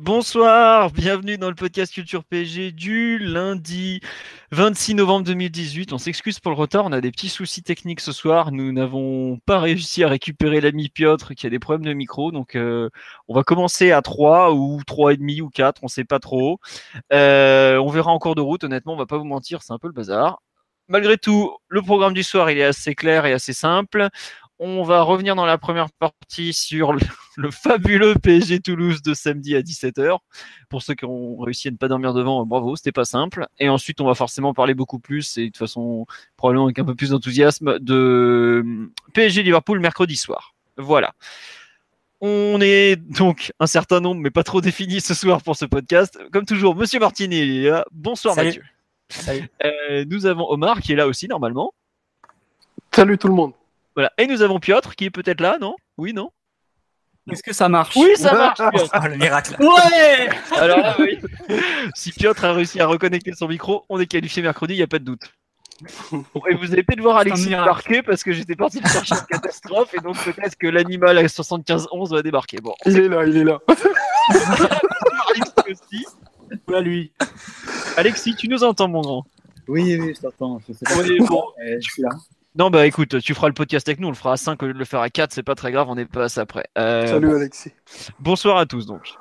Bonsoir, bienvenue dans le podcast Culture PSG du lundi 26 novembre 2018. On s'excuse pour le retard, on a des petits soucis techniques ce soir. Nous n'avons pas réussi à récupérer l'ami Piotr qui a des problèmes de micro. Donc euh, on va commencer à 3 ou 3,5 ou 4, on sait pas trop. Euh, on verra en cours de route, honnêtement, on va pas vous mentir, c'est un peu le bazar. Malgré tout, le programme du soir, est assez clair et assez simple. On va revenir dans la première partie sur le, le fabuleux PSG Toulouse de samedi à 17h. Pour ceux qui ont réussi à ne pas dormir devant, bravo, c'était pas simple. Et ensuite, on va forcément parler beaucoup plus et de toute façon, probablement avec un peu plus d'enthousiasme, de PSG Liverpool mercredi soir. Voilà. On est donc un certain nombre, mais pas trop défini ce soir pour ce podcast. Comme toujours, Monsieur Martini est là. Bonsoir Salut. Mathieu. Salut. Euh, nous avons Omar qui est là aussi normalement. Salut tout le monde. Voilà. Et nous avons Piotr qui est peut-être là, non? Oui, non? Est-ce que ça marche Oui, ça marche, Piotr. Ah, le miracle. Ouais Alors là, oui. Si Piotr a réussi à reconnecter son micro, on est qualifié mercredi, il n'y a pas de doute. Et vous allez peut-être voir Alexis débarquer parce que j'étais parti chercher en catastrophe et donc peut-être que l'animal à 75-11 va débarquer. Bon, Il est là, il est là. Alexis aussi. Voilà lui. Alexis, tu nous entends, mon grand Oui, oui, je t'entends. Je sais pas Ouais, si- bon. Euh, je suis là. Non, bah écoute, tu feras le podcast avec nous, on le fera à 5 au lieu de le faire à 4, c'est pas très grave, on n'est pas assez après. Euh, Salut Alexis. Bonsoir à tous donc.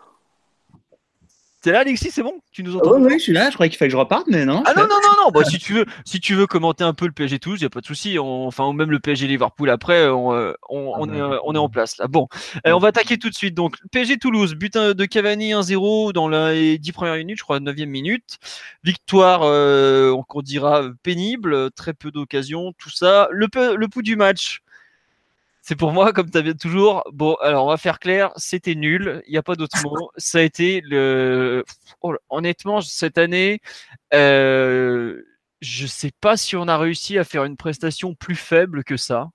T'es là, Alexis, c'est bon? Tu nous entends? ouais, ouais, je suis là. Je croyais qu'il fallait que je reparte, mais non. Ah non, non, non, non, bah, si, tu veux, si tu veux commenter un peu le PSG Toulouse, il n'y a pas de souci. Enfin, ou même le PSG Liverpool après, on, euh, on, Ah on est, euh, on est en place là. Bon, Euh, on va attaquer tout de suite. Donc, PSG Toulouse, but de Cavani 1-0 dans les 10 premières minutes, je crois, 9e minute. Victoire, euh, on dira pénible, très peu d'occasions, tout ça. Le, peu- le pouls du match. C'est pour moi, comme tu avais toujours. Bon, alors on va faire clair, c'était nul. Il n'y a pas d'autre mot. Ça a été le. Oh honnêtement, cette année, euh, je sais pas si on a réussi à faire une prestation plus faible que ça.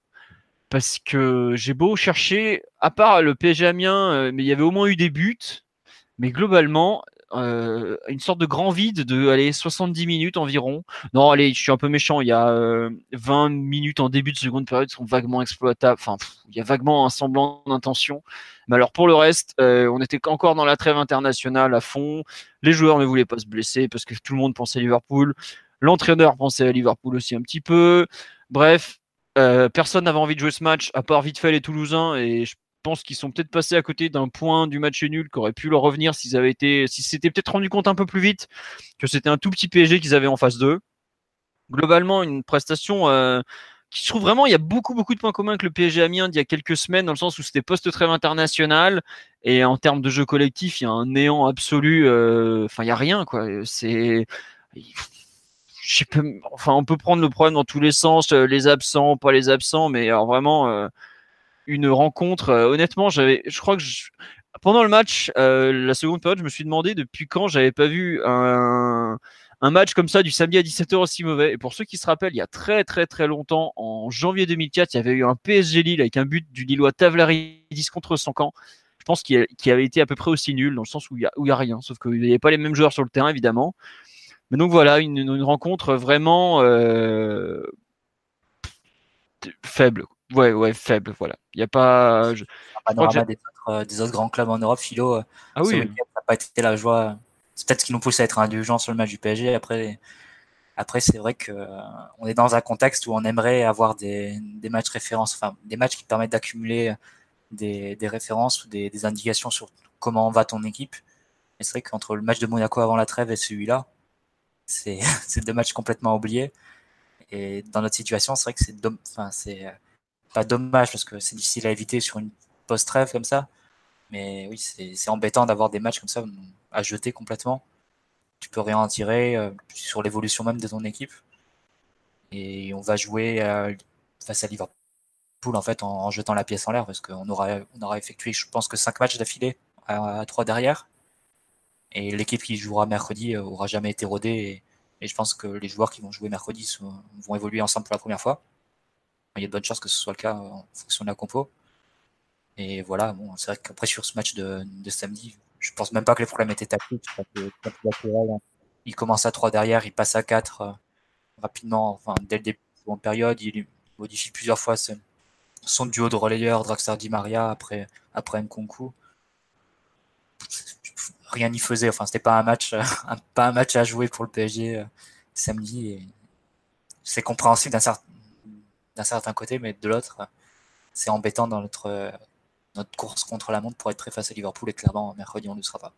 Parce que j'ai beau chercher, à part le PSG Amiens, euh, mais il y avait au moins eu des buts. Mais globalement, euh, une sorte de grand vide de allez, 70 minutes environ. Non, allez, je suis un peu méchant. Il y a euh, 20 minutes en début de seconde période qui sont vaguement exploitables. Enfin, il y a vaguement un semblant d'intention. Mais alors pour le reste, euh, on était encore dans la trêve internationale à fond. Les joueurs ne voulaient pas se blesser parce que tout le monde pensait à Liverpool. L'entraîneur pensait à Liverpool aussi un petit peu. Bref, euh, personne n'avait envie de jouer ce match à part vite fait les Toulousains et je pense qu'ils sont peut-être passés à côté d'un point du match nul qui aurait pu leur revenir s'ils avaient été, s'ils s'étaient peut-être rendu compte un peu plus vite que c'était un tout petit PSG qu'ils avaient en face d'eux. Globalement, une prestation euh, qui je trouve vraiment, il y a beaucoup beaucoup de points communs avec le PSG Amiens d'il y a quelques semaines dans le sens où c'était post-trêve international et en termes de jeu collectif, il y a un néant absolu. euh, Enfin, il y a rien quoi. C'est enfin, on peut prendre le problème dans tous les sens, euh, les absents, pas les absents, mais alors vraiment une rencontre. euh, honnêtement, j'avais, je crois que je- pendant le match, euh, la seconde période, je me suis demandé depuis quand j'avais pas vu un, un match comme ça du samedi à 17h aussi mauvais. Et pour ceux qui se rappellent, il y a très très très longtemps, en janvier 2004, il y avait eu un PSG Lille avec un but du Lillois Tavlaridis contre son camp. Je pense qu'il qu'il avait été à peu près aussi nul dans le sens où il y a, où il y a rien, sauf qu'il n'y avait pas les mêmes joueurs sur le terrain évidemment. Mais donc voilà, une, une rencontre vraiment euh, faible. Ouais, ouais, faible. Voilà. Il n'y a pas. je- Panorama des autres, euh, des autres grands clubs en Europe, Philo. euh, Ah oui. ça n'a pas été la joie. C'est peut-être ce qui nous pousse à être indulgents sur le match du PSG. Après, après c'est vrai que euh, on est dans un contexte où on aimerait avoir des, des matchs références, enfin des matchs qui permettent d'accumuler des, des références ou des, indications sur comment va ton équipe. Et c'est vrai qu'entre le match de Monaco avant la trêve et celui-là, c'est deux matchs complètement oubliés. Et dans notre situation, c'est vrai que c'est enfin, c'est pas dommage parce que c'est difficile à éviter sur une post-trêve comme ça. Mais oui, c'est embêtant d'avoir des matchs comme ça à jeter complètement. Tu peux rien en tirer euh, sur l'évolution même de ton équipe. Et on va jouer face à Liverpool en fait en, jetant la pièce en l'air parce qu'on aura, aura effectué, je pense que 5 matchs d'affilée à, 3 derrière. Et l'équipe qui jouera mercredi euh, aura jamais été rodée. Et, je pense que les joueurs qui vont jouer mercredi vont évoluer ensemble pour la première fois. Il y a de bonnes chances que ce soit le cas euh, en fonction de la compo. Et voilà, c'est vrai qu'après sur ce match de, samedi, je pense même pas que les problèmes étaient tactiques. Il commence à 3 derrière, il passe à 4 euh, rapidement, enfin dès le début de la période, il modifie plusieurs fois son duo de relayeurs, Draxler Di Maria après, après. Rien n'y faisait, enfin c'était pas un match, pas un match à jouer pour le PSG euh, samedi. C'est compréhensible d'un certain, d'un certain côté, mais de l'autre, c'est embêtant dans notre, notre course contre la montre pour être très face à Liverpool et clairement mercredi on ne le sera pas.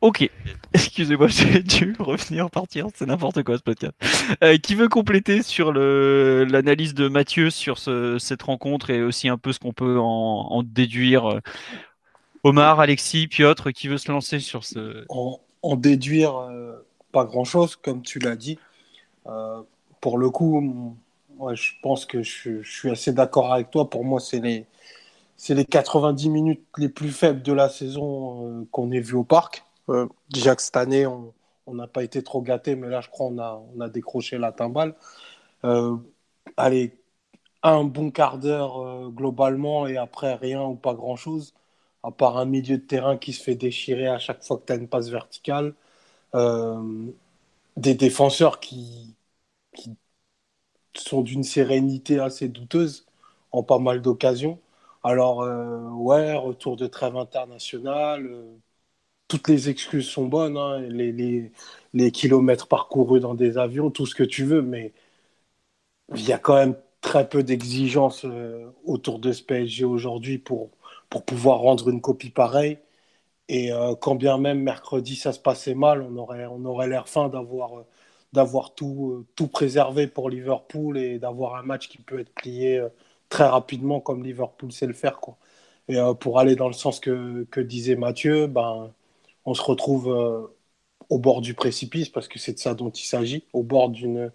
Ok, excusez-moi, j'ai dû revenir, partir, c'est n'importe quoi ce podcast. Euh, qui veut compléter sur le- l'analyse de Mathieu sur ce- cette rencontre et aussi un peu ce qu'on peut en, en déduire euh, Omar, Alexis, Piotr, qui veut se lancer sur ce... En, en déduire euh, pas grand-chose, comme tu l'as dit. Euh, pour le coup, ouais, je pense que je, je suis assez d'accord avec toi. Pour moi, c'est les, c'est les 90 minutes les plus faibles de la saison euh, qu'on ait vu au parc. Euh, déjà que cette année, on n'a pas été trop gâtés, mais là, je crois qu'on a, on a décroché la timbale. Euh, allez, un bon quart d'heure euh, globalement et après rien ou pas grand-chose, à part un milieu de terrain qui se fait déchirer à chaque fois que tu as une passe verticale. Des défenseurs qui sont d'une sérénité assez douteuse en pas mal d'occasions. Alors, euh, ouais, retour de trêve internationale, euh, toutes les excuses sont bonnes, hein, les, les, les kilomètres parcourus dans des avions, tout ce que tu veux, mais il y a quand même très peu d'exigences euh, autour de ce PSG aujourd'hui pour, pour pouvoir rendre une copie pareille. Et quand bien même mercredi ça se passait mal, on aurait, on aurait l'air fin d'avoir d'avoir tout, euh, tout préservé pour Liverpool et d'avoir un match qui peut être plié euh, très rapidement comme Liverpool sait le faire. Quoi. Et euh, pour aller dans le sens que, que disait Mathieu, ben, on se retrouve au bord du précipice parce que c'est de ça dont il s'agit, au bord d'une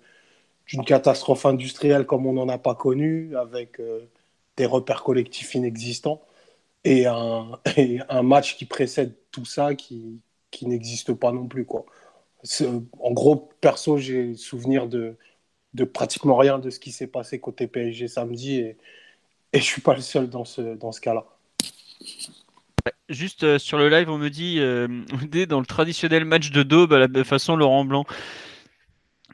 d'une catastrophe industrielle comme on n'en a pas connu, avec des repères collectifs inexistants et un, un match qui précède tout ça qui, qui n'existe pas non plus. Quoi. C'est- En gros, perso, j'ai souvenir de, de pratiquement rien de ce qui s'est passé côté PSG samedi et, et je suis pas le seul dans ce, dans ce cas-là. Juste euh, sur le live, on me dit, euh, on est dans le traditionnel match de daube à la façon Laurent Blanc.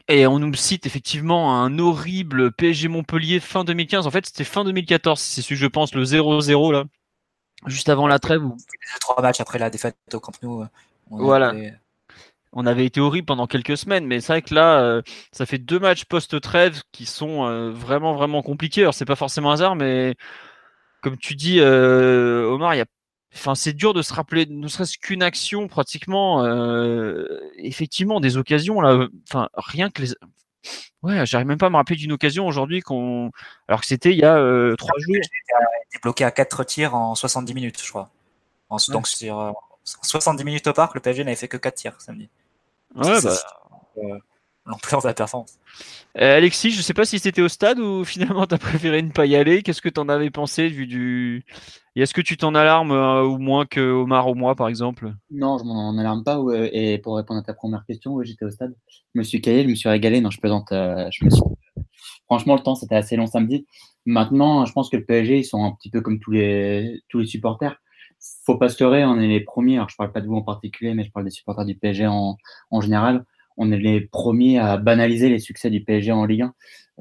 Et on nous cite effectivement un horrible PSG Montpellier fin 2015. En fait, c'était fin 2014, c'est celui que je pense, le 0-0 là. Juste avant la trêve, où C'était les deux, trois matchs après la défaite au Camp Nou. euh, on Voilà. avait- on avait été horrible pendant quelques semaines, mais c'est vrai que là, euh, ça fait deux matchs post-trêve qui sont euh, vraiment, vraiment compliqués. Alors, c'est pas forcément hasard, mais comme tu dis, euh, Omar, il y a... enfin, c'est dur de se rappeler, ne serait-ce qu'une action, pratiquement, effectivement, des occasions, là, enfin, rien que les. Ouais, j'arrive même pas à me rappeler d'une occasion aujourd'hui qu'on. Alors que c'était il y a trois jours. été bloqué à 4 tirs en 70 minutes, je crois. En- Donc sur euh, 70 minutes au parc, le PSG n'avait fait que 4 tirs samedi. Ouais, bah, euh, L'ampleur de la performance. Euh, Alexis, je sais pas si c'était au stade ou finalement t'as préféré ne pas y aller. Qu'est-ce que t'en avais pensé vu du est-ce que tu t'en alarmes euh, ou moins que Omar ou moi par exemple? Non, je m'en alarme pas. ouais. Et pour répondre à ta première question, oui, j'étais au stade. Je me suis caillé, je me suis régalé. Non, je plaisante. euh, je me suis... Franchement, le temps, c'était assez long samedi. Maintenant, je pense que le PSG, ils sont un petit peu comme tous les, tous les supporters. Faut pas se leurrer, on est les premiers. Alors, je parle pas de vous en particulier, mais je parle des supporters du PSG en, général. On est les premiers à banaliser les succès du PSG en Ligue 1.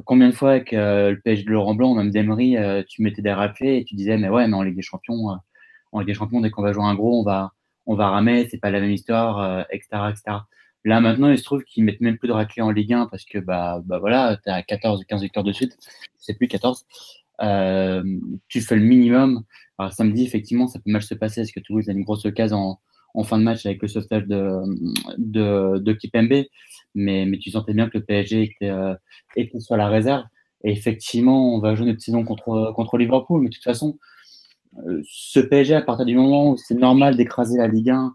Combien de fois avec euh, le PSG de Laurent Blanc, même d'Emery, euh, tu mettais des râpés et tu disais, mais ouais, mais en Ligue des Champions, euh, en Ligue des Champions, dès qu'on va jouer un gros, on va, on va ramer, c'est pas la même histoire, etc., etc. Là, maintenant, il se trouve qu'ils mettent même plus de raclés en Ligue 1 parce que, bah, bah voilà, t'as 14 ou 15 victoires de suite. C'est plus 14. Euh, tu fais le minimum. Alors, samedi, effectivement, ça peut mal se passer parce que Toulouse a une grosse occasion en, en fin de match avec le sauvetage de, de, de Kipembe. Mais, mais tu sentais bien que le PSG était, euh, était sur la réserve. Et effectivement, on va jouer notre saison contre, contre Liverpool. Mais de toute façon, euh, ce PSG, à partir du moment où c'est normal d'écraser la Ligue 1,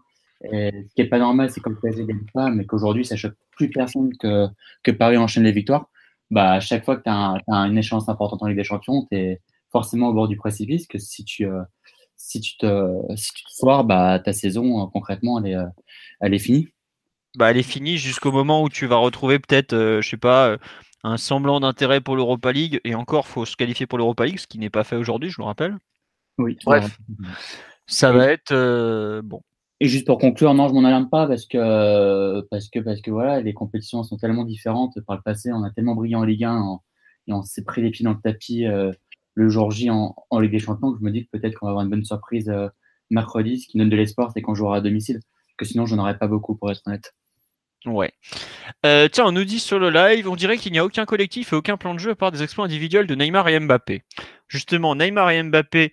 et ce qui n'est pas normal, c'est que le PSG gagne pas, mais qu'aujourd'hui, ça choque plus personne que, que Paris enchaîne les victoires. bah, à chaque fois que tu as, une échéance importante en Ligue des Champions, tu es forcément au bord du précipice. Que si tu, si tu te, si tu te foires, bah, ta saison, concrètement, elle est, elle est finie. Bah, elle est finie jusqu'au moment où tu vas retrouver peut-être, je sais pas, un semblant d'intérêt pour l'Europa League. Et encore, faut se qualifier pour l'Europa League, ce qui n'est pas fait aujourd'hui, je le rappelle. Oui. Bref, ça va être bon. Et juste pour conclure, non, je m'en alarme pas parce que, parce que, parce que voilà, les compétitions sont tellement différentes. Par le passé, on a tellement brillé en Ligue 1 et on s'est pris les pieds dans le tapis euh, le jour J en, Ligue des Champions je me dis que peut-être qu'on va avoir une bonne surprise euh, mercredi. Ce qui donne de l'espoir, c'est qu'on jouera à domicile. que sinon, j'en aurais pas beaucoup pour être honnête. Ouais. Euh, tiens, on nous dit sur le live, on dirait qu'il n'y a aucun collectif et aucun plan de jeu à part des exploits individuels de Neymar et Mbappé. Justement, Neymar et Mbappé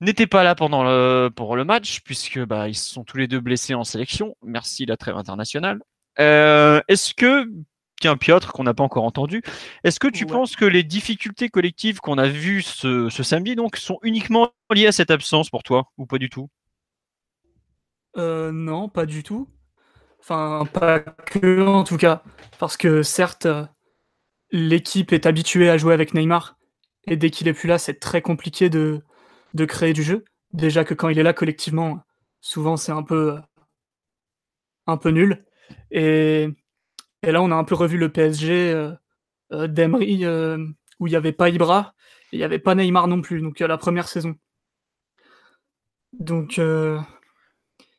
n'étaient pas là pendant le, pour le match, puisque bah, ils sont tous les deux blessés en sélection. Merci la trêve internationale. Euh, est-ce que, tiens, Piotr, qu'on n'a pas encore entendu, est-ce que tu penses que les difficultés collectives qu'on a vues ce, samedi donc, sont uniquement liées à cette absence pour toi, ou pas du tout? Euh, Non, pas du tout. Enfin, pas que en tout cas. Parce que certes, l'équipe est habituée à jouer avec Neymar. Et dès qu'il est plus là, c'est très compliqué de, de créer du jeu. Déjà que quand il est là collectivement, souvent c'est un peu un peu nul. Et, et là, on a un peu revu le PSG euh, euh, d'Emery euh, où il n'y avait pas Ibra et il n'y avait pas Neymar non plus. Donc la première saison. Donc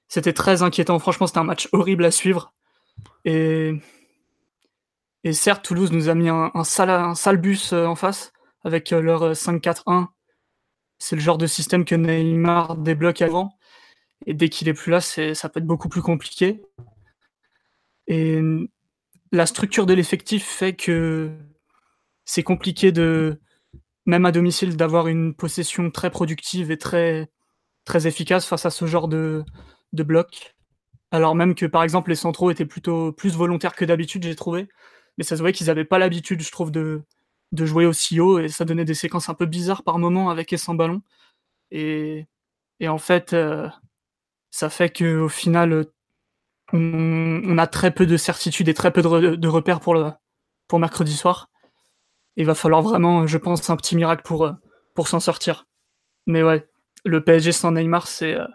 c'était très inquiétant. Franchement, c'était un match horrible à suivre. Et, certes, Toulouse nous a mis un, un, sale, un sale bus en face avec leur 5-4-1 c'est le genre de système que Neymar débloque avant. Et dès qu'il est plus là, ça peut être beaucoup plus compliqué. Et la structure de l'effectif fait que c'est compliqué de, même à domicile, d'avoir une possession très productive et très, efficace face à ce genre de, de bloc. Alors même que par exemple les centraux étaient plutôt plus volontaires que d'habitude, j'ai trouvé. Mais ça se voyait qu'ils n'avaient pas l'habitude, je trouve, de, de jouer aussi haut et ça donnait des séquences un peu bizarres par moment avec et sans ballon. Et, et en fait, euh, ça fait qu'au final, on, a très peu de certitude et très peu de, repères pour, le, pour mercredi soir. Il va falloir vraiment, je pense, un petit miracle pour, pour s'en sortir. Mais ouais, le PSG sans Neymar, c'est euh,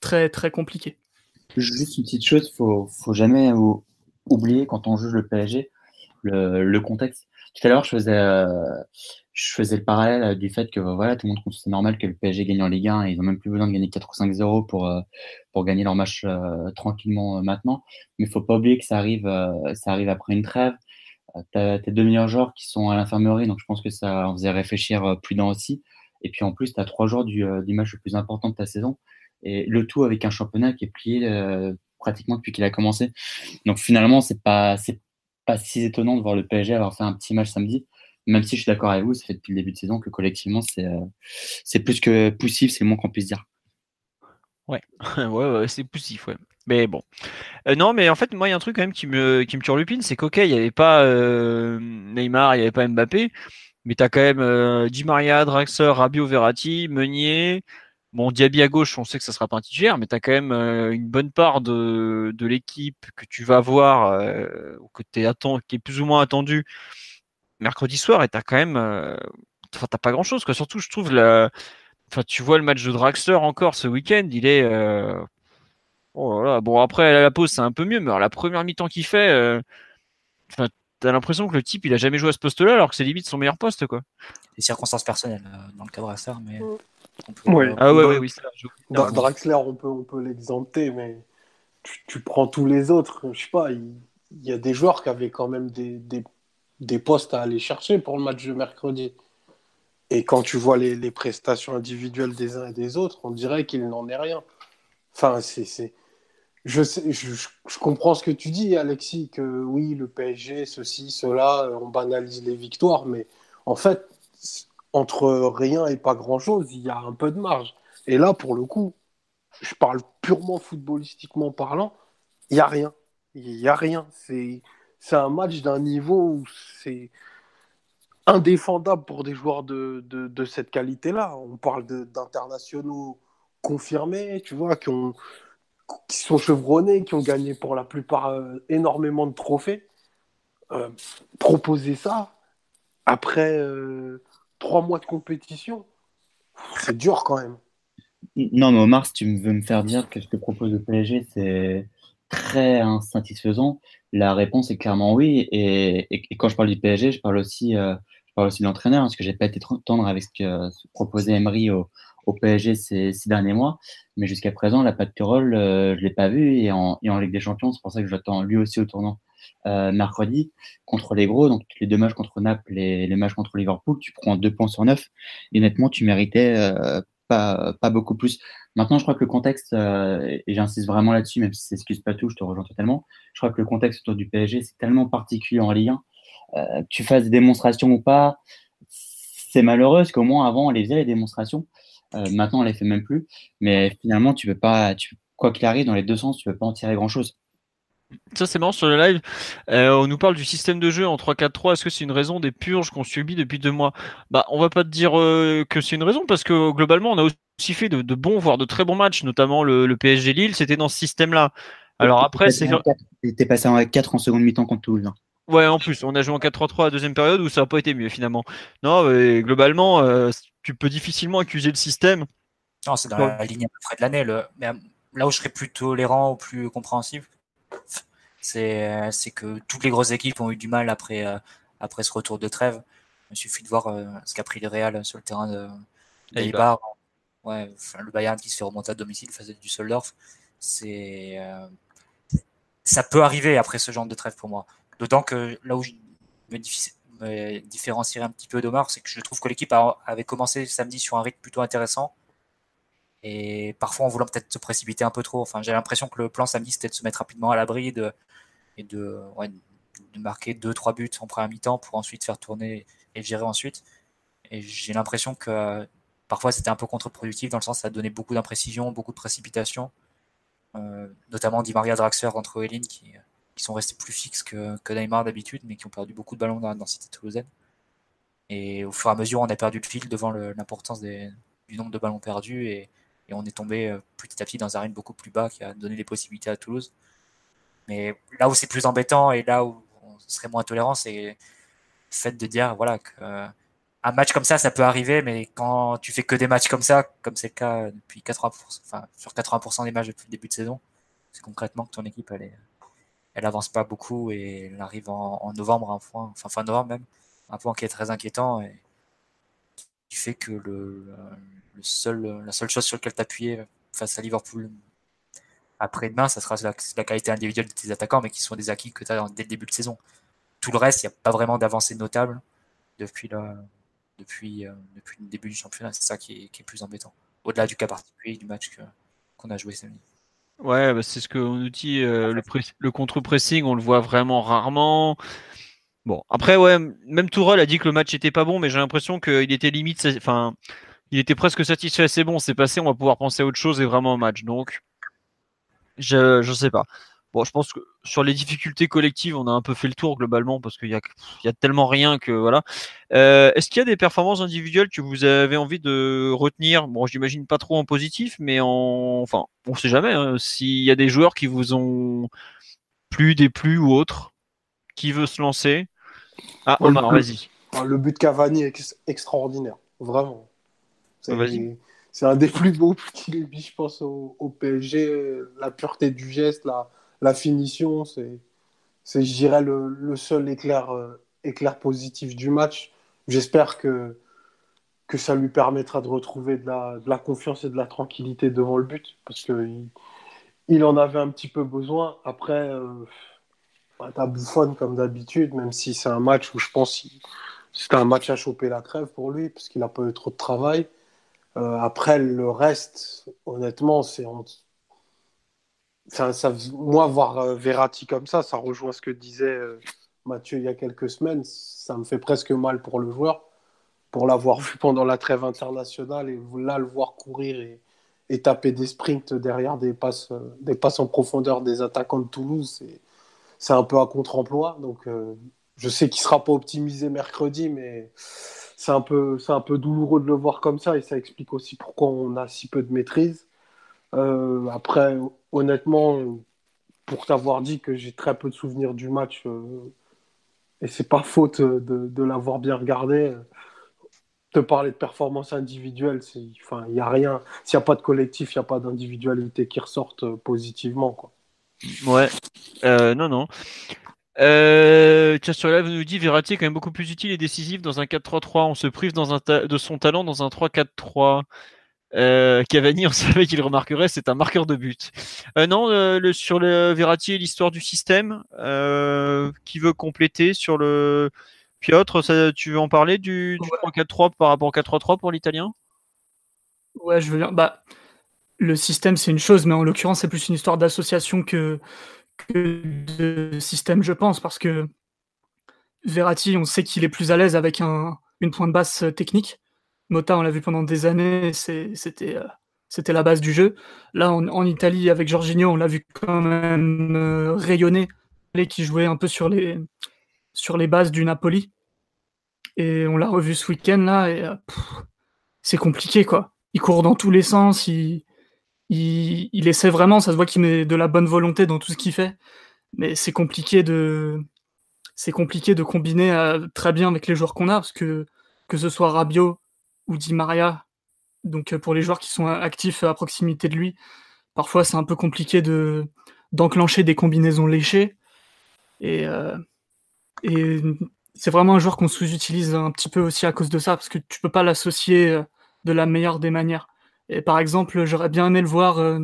très très compliqué. Juste une petite chose, faut, faut jamais oublier quand on juge le PSG le, le contexte tout à l'heure, je faisais, euh, je faisais le parallèle euh, du fait que voilà, tout le monde trouve c'est normal que le PSG gagne en Ligue 1 et ils n'ont même plus besoin de gagner 4 ou 5-0 pour, euh, pour gagner leur match tranquillement maintenant. Mais il faut pas oublier que ça arrive, ça arrive après une trêve. tes deux meilleurs joueurs qui sont à l'infirmerie, donc je pense que ça en faisait réfléchir plus dans aussi. Et puis en plus, tu as trois jours du, du, match le plus important de ta saison. Et le tout avec un championnat qui est plié pratiquement depuis qu'il a commencé. Donc finalement, c'est pas, c'est pas si étonnant de voir le PSG avoir fait un petit match samedi, même si je suis d'accord avec vous, ça fait depuis le début de saison que collectivement, c'est euh, plus que poussif, c'est le moins qu'on puisse dire. Ouais, ouais, c'est poussif, ouais. Mais bon. Euh, non, mais en fait, moi, il y a un truc quand même qui me, qui me turlupine, c'est qu'ok, il n'y avait pas euh, Neymar, il n'y avait pas Mbappé, mais tu as quand même Di Maria, Draxler, Rabiot, Verratti, Meunier, Bon, Diaby à gauche, on sait que ça sera pas un titulaire, mais tu as quand même une bonne part de, de l'équipe que tu vas voir, que es qui est plus ou moins attendu mercredi soir, et tu quand même. Euh, enfin, t'as pas grand chose, quoi. Surtout, je trouve, la, enfin, tu vois le match de Draxler encore ce week-end, il est. Euh, oh là là. Bon, après, à la pause, c'est un peu mieux, mais alors, la première mi-temps qu'il fait, enfin, t'as l'impression que le type, il a jamais joué à ce poste-là, alors que c'est limite son meilleur poste, quoi. Des circonstances personnelles dans le cadre Draxler, mais. Mm. Ouais. Ah ouais, oui, Draxler, on peut, on peut l'exempter, mais tu, prends tous les autres. Je sais pas, il, y a des joueurs qui avaient quand même des, des, des, postes à aller chercher pour le match de mercredi. Et quand tu vois les, prestations individuelles des uns et des autres, on dirait qu'il n'en est rien. Enfin, c'est. Je, je, comprends ce que tu dis, Alexis, que oui, le PSG, ceci, cela, on banalise les victoires, mais en fait, entre rien et pas grand-chose, il y a un peu de marge. Et là, pour le coup, je parle purement footballistiquement parlant, il n'y a rien. Il n'y a rien. C'est, c'est un match d'un niveau où c'est indéfendable pour des joueurs de, de, cette qualité-là. On parle d'internationaux confirmés, tu vois, qui, ont, qui sont chevronnés, qui ont gagné pour la plupart euh, énormément de trophées. Euh, proposer ça, après trois mois de compétition, c'est dur quand même. Non, mais Omar, si tu veux me faire dire que ce que propose le PSG, c'est très insatisfaisant, la réponse est clairement oui. Et, quand je parle du PSG, je parle aussi, euh, je parle aussi de l'entraîneur, parce que j'ai pas été trop tendre avec ce que proposait Emery au, PSG ces derniers mois. Mais jusqu'à présent, la patte Turol, euh, je l'ai pas vu. Et en, et en Ligue des Champions, c'est pour ça que j'attends lui aussi au tournant euh, mercredi contre les gros. Donc les deux matchs contre Naples et les matchs contre Liverpool, tu prends deux points sur neuf. Et honnêtement, tu méritais euh, pas, beaucoup plus. Maintenant, je crois que le contexte, euh, et j'insiste vraiment là-dessus, même si c'est excuse pas tout, je te rejoins totalement, je crois que le contexte autour du PSG, c'est tellement particulier en Ligue 1. Euh, tu fasses des démonstrations ou pas, c'est malheureux, parce qu'au moins avant, on les faisait les démonstrations. Euh, maintenant, on les fait même plus. Mais finalement, tu peux pas, quoi qu'il arrive, dans les deux sens, tu peux pas en tirer grand-chose. Ça, c'est marrant sur le live. Euh, on nous parle du système de jeu en 3-4-3. Est-ce que c'est une raison des purges qu'on subit depuis deux mois? Bah, on va pas te dire euh, que c'est une raison parce que globalement, on a aussi fait de, bons, voire de très bons matchs, notamment le, PSG Lille. C'était dans ce système-là. Alors après, c'est. T'es passé en 4 en seconde mi-temps contre Toulouse. Hein. Ouais, en plus, on a joué en 4-3-3 à la deuxième période où ça n'a pas été mieux finalement. Non, globalement, euh, tu peux difficilement accuser le système. Non, c'est dans la ligne à peu près de l'année. Le... là où je serais plus tolérant ou plus compréhensif, c'est que toutes les grosses équipes ont eu du mal après, euh, après ce retour de trêve. Il suffit de voir euh, ce qu'a pris le Real sur le terrain de, de Ouais, le Bayern qui se fait remonter à domicile face à du Soldorf. C'est euh, ça peut arriver après ce genre de trêve pour moi. D'autant que là où je me, me différencierais un petit peu d'Omar, c'est que je trouve que l'équipe avait commencé samedi sur un rythme plutôt intéressant et parfois en voulant peut-être se précipiter un peu trop. Enfin, j'ai l'impression que le plan samedi c'était de se mettre rapidement à l'abri de, et de, de marquer 2-3 buts en première mi-temps pour ensuite faire tourner et gérer ensuite. Et j'ai l'impression que parfois c'était un peu contre-productif dans le sens ça donné beaucoup d'imprécision, beaucoup de précipitation, euh, notamment Di Maria Draxler contre Elin qui, qui sont restés plus fixes que, que Neymar d'habitude, mais qui ont perdu beaucoup de ballons dans la densité toulousaine. Et au fur et à mesure, on a perdu le fil devant l'importance du nombre de ballons perdus et, et on est tombé euh, petit à petit dans un rythme beaucoup plus bas qui a donné des possibilités à Toulouse. Mais là où c'est plus embêtant et là où on serait moins tolérant, c'est le fait de dire voilà que euh, un match comme ça, ça peut arriver, mais quand tu fais que des matchs comme ça, comme c'est le cas depuis 80%, enfin sur 80% des matchs depuis le début de saison, c'est concrètement que ton équipe elle, elle avance pas beaucoup et elle arrive en, novembre un point, enfin fin novembre même, un point qui est très inquiétant qui fait que le, seul, la seule chose sur laquelle t'appuyer face à Liverpool après-demain, ça sera la, qualité individuelle de tes attaquants, mais qui sont des acquis que tu as dès le début de saison. Tout le reste, il n'y a pas vraiment d'avancée notable euh, depuis le début du championnat. C'est ça qui est, plus embêtant. Au-delà du cas particulier du match qu'on a joué samedi. Ouais, bah c'est ce qu'on nous dit. Euh, le contre-pressing, on le voit vraiment rarement. Bon, après, ouais, même Tourelle a dit que le match était pas bon, mais j'ai l'impression qu'il était limite. Enfin, il était presque satisfait. C'est bon, c'est passé, on va pouvoir penser à autre chose et vraiment au match. Donc, je, je sais pas. Bon, je pense que sur les difficultés collectives, on a un peu fait le tour globalement parce qu'il y a, y a tellement rien que voilà. Euh, est-ce qu'il y a des performances individuelles que vous avez envie de retenir? Bon, j'imagine pas trop en positif, mais en, enfin, on sait jamais. Hein, S'il y a des joueurs qui vous ont plu, des plus ou autres, qui veut se lancer Ah, Omar, vas-y. Le but de Cavani est extraordinaire, vraiment. C'est un des plus beaux qu'il ait je pense, au, PSG. La pureté du geste, la, la finition, c'est, je dirais, le, le seul éclair, euh, éclair positif du match. J'espère que, que ça lui permettra de retrouver de la, de la confiance et de la tranquillité devant le but, parce qu'il il en avait un petit peu besoin. Après, euh, bah, t'as bouffonne comme d'habitude, même si c'est un match où je pense que c'était un match à choper la trêve pour lui, parce qu'il n'a pas eu trop de travail. Euh, après, le reste, honnêtement, c'est. Moi, voir euh, Verratti comme ça, ça rejoint ce que disait euh, Mathieu il y a quelques semaines. Ça me fait presque mal pour le joueur, pour l'avoir vu pendant la trêve internationale et là, le voir courir et, et taper des sprints derrière des passes, des passes en profondeur des attaquants de Toulouse. C'est un peu à contre-emploi. Donc, je sais qu'il ne sera pas optimisé mercredi, mais c'est un, peu, douloureux de le voir comme ça et ça explique aussi pourquoi on a si peu de maîtrise. Euh, après, honnêtement, pour t'avoir dit que j'ai très peu de souvenirs du match, euh, et c'est pas faute de, l'avoir bien regardé. Te parler de performance individuelle, il n'y a rien. S'il n'y a pas de collectif, il n'y a pas d'individualité qui ressortent positivement. Ouais, euh, non, non. Euh, sur vous nous dit Verratti est quand même beaucoup plus utile et décisif dans un 4-3-3. On se prive dans un de son talent dans un 3-4-3. Euh, Cavani, on savait qu'il remarquerait, c'est un marqueur de but. Euh, non, euh, le, sur le Verratti et l'histoire du système, euh, qui veut compléter sur le Piotr, ça, tu veux en parler du, du 3-4-3 par rapport au 4-3-3 pour l'italien? Ouais, je veux bien. Bah, le système, c'est une chose, mais en l'occurrence, c'est plus une histoire d'association que, que de système, je pense, parce que Verratti, on sait qu'il est plus à l'aise avec un, une pointe basse technique. Mota, on l'a vu pendant des années, c'était euh, la base du jeu. Là, en, Italie, avec Jorginho, on l'a vu quand même euh, rayonner, qui jouait un peu sur les, sur les bases du Napoli. Et on l'a revu ce week-end là, et euh, c'est compliqué quoi. Il court dans tous les sens, il, il, essaie vraiment, ça se voit qu'il met de la bonne volonté dans tout ce qu'il fait, mais c'est compliqué de c'est compliqué de combiner euh, très bien avec les joueurs qu'on a, parce que que ce soit Rabiot ou Di Maria, donc euh, pour les joueurs qui sont actifs à proximité de lui, parfois c'est un peu compliqué de d'enclencher des combinaisons léchées, et, euh, et c'est vraiment un joueur qu'on sous-utilise un petit peu aussi à cause de ça, parce que tu peux pas l'associer de la meilleure des manières. Et par exemple, j'aurais bien aimé le voir, euh,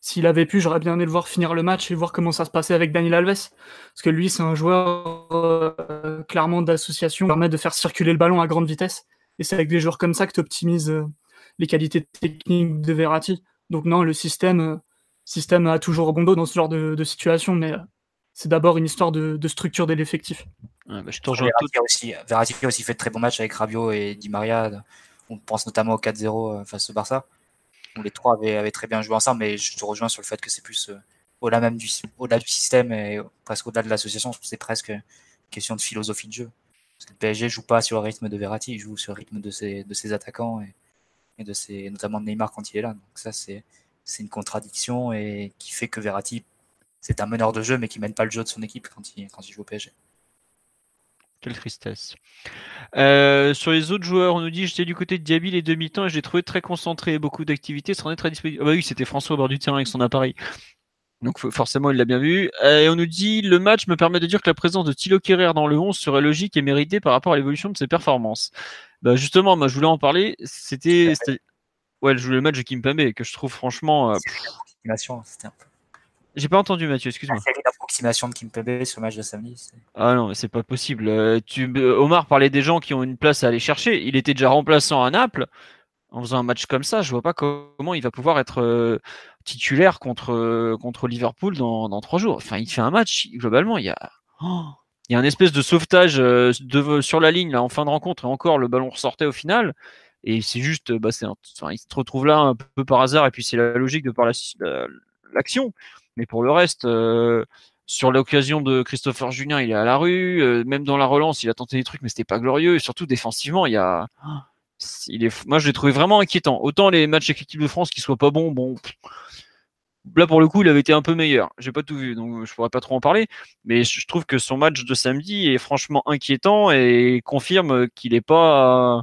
s'il avait pu, j'aurais bien aimé le voir finir le match et voir comment ça se passait avec Daniel Alves. Parce que lui, c'est un joueur euh, clairement d'association, qui permet de faire circuler le ballon à grande vitesse. Et c'est avec des joueurs comme ça que tu optimises euh, les qualités techniques de Verratti. Donc non, le système, système a toujours bon dos dans ce genre de, situation, mais c'est d'abord une histoire de, structure de l'effectif. Bah, Verratti, a aussi, Verratti a aussi fait de très bons matchs avec Rabiot et Di Maria. On pense notamment au 4-0 face au Barça les trois avaient, très bien joué ensemble, mais je te rejoins sur le fait que c'est plus euh, au-delà même du, système et presque au-delà de l'association. C'est presque une question de philosophie de jeu. Parce que le PSG joue pas sur le rythme de Verratti, il joue sur le rythme de ses, attaquants et, de ses, notamment de Neymar quand il est là. Donc ça, c'est, c'est une contradiction et qui fait que Verratti, c'est un meneur de jeu, mais qui mène pas le jeu de son équipe quand il, quand il joue au PSG. Quelle tristesse. Euh, sur les autres joueurs, on nous dit j'étais du côté de Diaby les demi-temps et je l'ai trouvé très concentré, beaucoup d'activités, ça rendait très disponible. Ah bah oui, c'était François au bord du terrain avec son appareil. Donc forcément, il l'a bien vu. Euh, et on nous dit le match me permet de dire que la présence de Thilo Kerrer dans le 11 serait logique et méritée par rapport à l'évolution de ses performances. Bah justement, moi je voulais en parler. C'était, ouais, je voulais le match de Kimpembe que je trouve franchement. Euh, c'était un peu j'ai pas entendu Mathieu, excuse-moi. C'est l'approximation de Kimpembe sur le match de samedi. Ah non, mais c'est pas possible. Euh, tu, euh, Omar parlait des gens qui ont une place à aller chercher. Il était déjà remplaçant à Naples. En faisant un match comme ça, je vois pas comment il va pouvoir être euh, titulaire contre, contre Liverpool dans, dans trois jours. Enfin, il fait un match, globalement, il y a, oh, il y a un espèce de sauvetage de, sur la ligne là, en fin de rencontre et encore le ballon ressortait au final. Et c'est juste, bah, c'est il se retrouve là un peu par hasard et puis c'est la logique de par l'action. Mais pour le reste, euh, sur l'occasion de Christopher Julien, il est à la rue. Euh, même dans la relance, il a tenté des trucs, mais c'était pas glorieux. Et surtout défensivement, il y a. Il est... Moi, je l'ai trouvé vraiment inquiétant. Autant les matchs avec l'équipe de France qui soient pas bons, bon. Là, pour le coup, il avait été un peu meilleur. J'ai pas tout vu, donc je pourrais pas trop en parler. Mais je trouve que son match de samedi est franchement inquiétant et confirme qu'il est pas.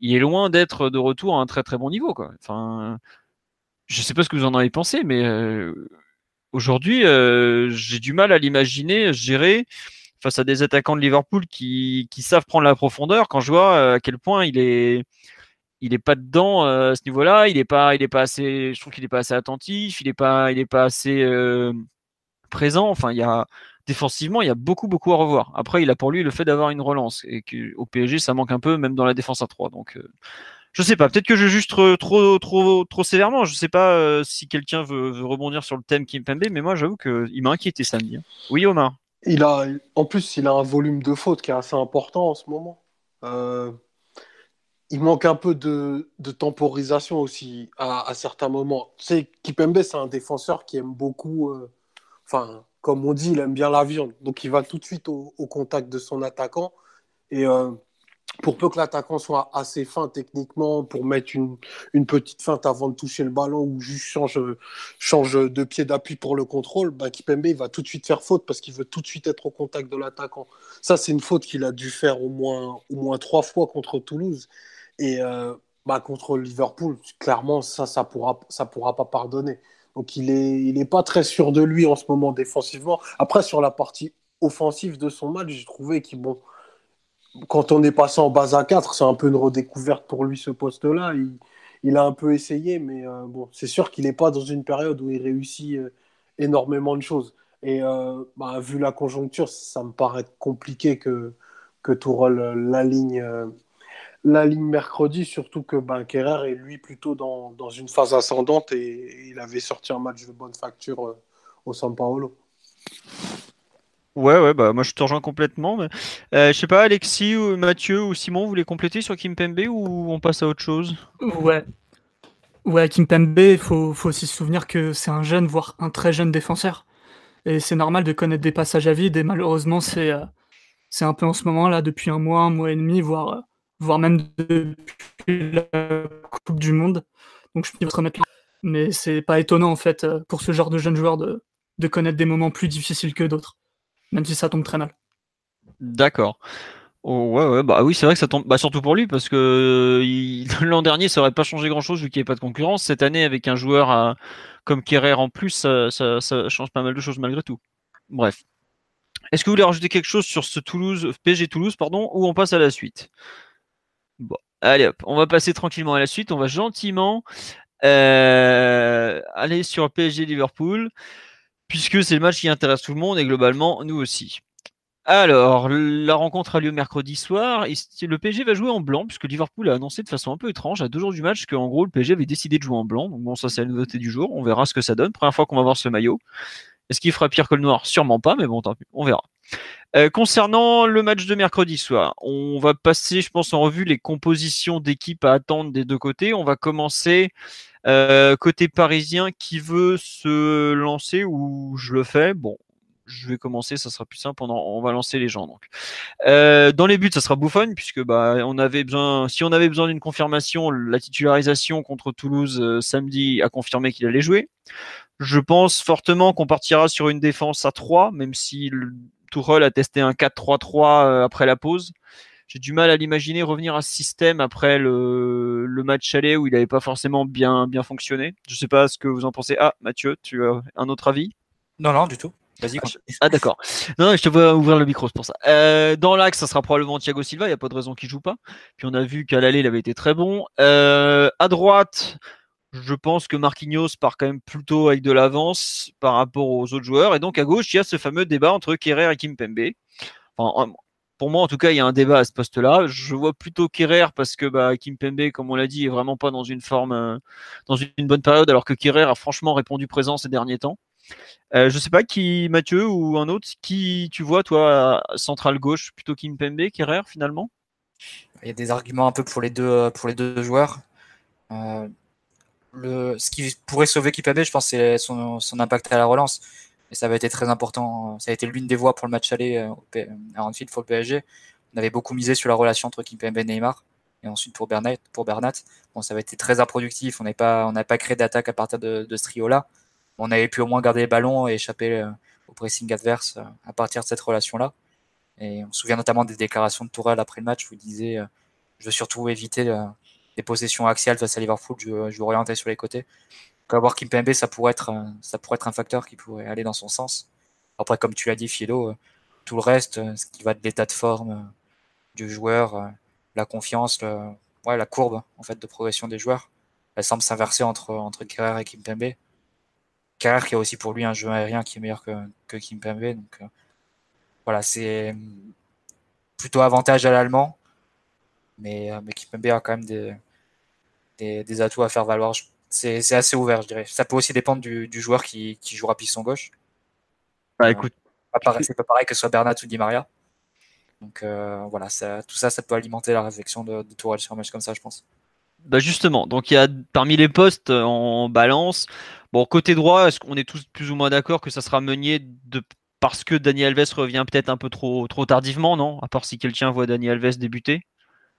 Il est loin d'être de retour à un très très bon niveau, quoi. Enfin, je sais pas ce que vous en avez pensé, mais euh, Aujourd'hui, euh, j'ai du mal à l'imaginer gérer face à des attaquants de Liverpool qui, savent prendre la profondeur. Quand je vois euh, à quel point il est, il est pas dedans euh, à ce niveau-là, il est pas, il est pas assez. Je trouve qu'il est pas assez attentif, il est pas, il est pas assez présent. Enfin, il y a défensivement, il y a beaucoup, beaucoup à revoir. Après, il a pour lui le fait d'avoir une relance et qu'au PSG, ça manque un peu, même dans la défense à 3. Donc, je sais pas, peut-être que je juge trop, trop, trop, sévèrement. Je sais pas euh, si quelqu'un veut, rebondir sur le thème Kimpembe, mais moi j'avoue qu'il m'a inquiété samedi. Hein. Oui, Omar. Il a, en plus, il a un volume de fautes qui est assez important en ce moment. Euh, il manque un peu de, temporisation aussi à, certains moments. C'est Kipembe, c'est un défenseur qui aime beaucoup. Euh, enfin, comme on dit, il aime bien la viande. Donc il va tout de suite au, contact de son attaquant. Et pour peu que l'attaquant soit assez fin techniquement pour mettre une, une, petite feinte avant de toucher le ballon ou juste change, change de pied d'appui pour le contrôle, ben Kipembe va tout de suite faire faute parce qu'il veut tout de suite être au contact de l'attaquant. Ça, c'est une faute qu'il a dû faire au moins, au moins trois fois contre Toulouse. Et euh, bah, contre Liverpool, clairement, ça, ça pourra, ça pourra pas pardonner. Donc il est, il est pas très sûr de lui en ce moment défensivement. Après, sur la partie offensive de son match, j'ai trouvé qu'il bon quand on est passé en base à 4, c'est un peu une redécouverte pour lui ce poste-là. Il, a un peu essayé, mais euh, bon, c'est sûr qu'il n'est pas dans une période où il réussit euh, énormément de choses. Et euh, bah, vu la conjoncture, ça me paraît compliqué que, que Tourelle la ligne, mercredi, surtout que ben, Kerrer est lui plutôt dans, dans, une phase ascendante et, il avait sorti un match de bonne facture au San Paolo. Ouais, ouais, bah moi je te rejoins complètement. Mais, euh, je sais pas, Alexis, ou Mathieu ou Simon, vous voulez compléter sur Kim Pembe ou on passe à autre chose? Ouais. Ouais, Kim Pembe, il faut, faut, aussi se souvenir que c'est un jeune, voire un très jeune défenseur. Et c'est normal de connaître des passages à vide, et malheureusement, c'est euh, c'est un peu en ce moment, là, depuis un mois, un mois et demi, voire, euh, voire même depuis la Coupe du Monde. Donc je peux se remettre là. Mais c'est pas étonnant, en fait, pour ce genre de jeunes joueurs de, de connaître des moments plus difficiles que d'autres même si ça tombe très mal. D'accord. Oh, ouais, ouais, bah oui, c'est vrai que ça tombe, bah, surtout pour lui, parce que l'an dernier, ça aurait pas changé grand chose vu qu'il n'y avait pas de concurrence. Cette année, avec un joueur comme Kerrer en plus, ça, change pas mal de choses malgré tout. Bref. Est-ce que vous voulez rajouter quelque chose sur ce Toulouse, PSG Toulouse, pardon, ou on passe à la suite? Bon, allez hop, on va passer tranquillement à la suite. On va gentiment euh, aller sur PSG Liverpool puisque c'est le match qui intéresse tout le monde et globalement nous aussi. Alors, la rencontre a lieu mercredi soir. Et le PSG va jouer en blanc, puisque Liverpool a annoncé de façon un peu étrange à deux jours du match qu'en gros le PSG avait décidé de jouer en blanc. Donc bon, ça c'est la nouveauté du jour. On verra ce que ça donne. Première fois qu'on va voir ce maillot. Est-ce qu'il fera pire que le noir? Sûrement pas, mais bon, tant pis, on verra. Euh, concernant le match de mercredi soir, on va passer, je pense, en revue les compositions d'équipes à attendre des deux côtés. On va commencer euh, côté parisien qui veut se lancer ou je le fais? Bon, je vais commencer, ça sera plus simple. On, va lancer les gens. Donc, euh, dans les buts, ça sera Bouffon puisque bah on avait besoin, si on avait besoin d'une confirmation, la titularisation contre Toulouse euh, samedi a confirmé qu'il allait jouer. Je pense fortement qu'on partira sur une défense à 3, même si le Tourelle a testé un 4-3-3 après la pause j'ai du mal à l'imaginer revenir à ce système après le, le match aller où il n'avait pas forcément bien, bien fonctionné. Je ne sais pas ce que vous en pensez. Ah, Mathieu, tu as un autre avis? Non, non, du tout. Vas-y. Ah, ah, d'accord. Non, je te vois ouvrir le micro, c'est pour ça. Euh, dans l'axe, ça sera probablement Thiago Silva. Il n'y a pas de raison qu'il joue pas. Puis on a vu qu'à l'aller, il avait été très bon. Euh, à droite, je pense que Marquinhos part quand même plutôt avec de l'avance par rapport aux autres joueurs. Et donc à gauche, il y a ce fameux débat entre Kerrer et Kimpembe. Enfin, pour moi, en tout cas, il y a un débat à ce poste-là. Je vois plutôt Kerrer parce que bah, Kim Pembe, comme on l'a dit, est vraiment pas dans une forme, euh, dans une bonne période, alors que Kerrer a franchement répondu présent ces derniers temps. Euh, je sais pas qui, Mathieu ou un autre, qui tu vois, toi, central gauche, plutôt Kim Pembe, Kerrer finalement? Il y a des arguments un peu pour les deux, euh, pour les deux joueurs. Euh, ce qui pourrait sauver Kimpembe, je pense, c'est son, impact à la relance. Et ça avait été très important. Ça a été l'une des voies pour le match aller euh, à Anfield pour le PSG. On avait beaucoup misé sur la relation entre Kimpembe et Neymar. Et ensuite pour Bernat, pour Bernat bon, ça avait été très improductif. On n'avait pas, on pas créé d'attaque à partir de, ce trio-là. On avait pu au moins garder les ballons et échapper euh, au pressing adverse euh, à partir de cette relation-là. Et on se souvient notamment des déclarations de Tourelle après le match où il disait Je veux surtout éviter des possessions axiales face à Liverpool, je je veux orienter sur les côtés avoir Kimpembe, ça pourrait être, ça pourrait être un facteur qui pourrait aller dans son sens. Après, comme tu l'as dit, Philo, euh, tout le reste, euh, ce qui va de l'état de forme euh, du joueur, la confiance, ouais, la courbe en fait de progression des joueurs, elle semble s'inverser entre entre et Kimpembe. Kerrer qui a aussi pour lui un jeu aérien qui est meilleur que, que Kimpembe, donc voilà, c'est plutôt avantage à l'allemand, mais, mais Kimpembe a quand même des, des atouts à faire valoir, c'est assez ouvert, je dirais. Ça peut aussi dépendre du, joueur qui, qui jouera piston gauche. Bah, euh, écoute. C'est pas pareil que ce soit Bernat ou Di Maria. Donc euh, voilà, ça, tout ça, ça peut alimenter la réflexion de, de Tourelle sur un match comme ça, je pense. Bah justement, donc il y a parmi les postes en balance. Bon, côté droit, est-ce qu'on est tous plus ou moins d'accord que ça sera Meunier de parce que Daniel Alves revient peut-être un peu trop trop tardivement, non? À part si quelqu'un voit Daniel Alves débuter.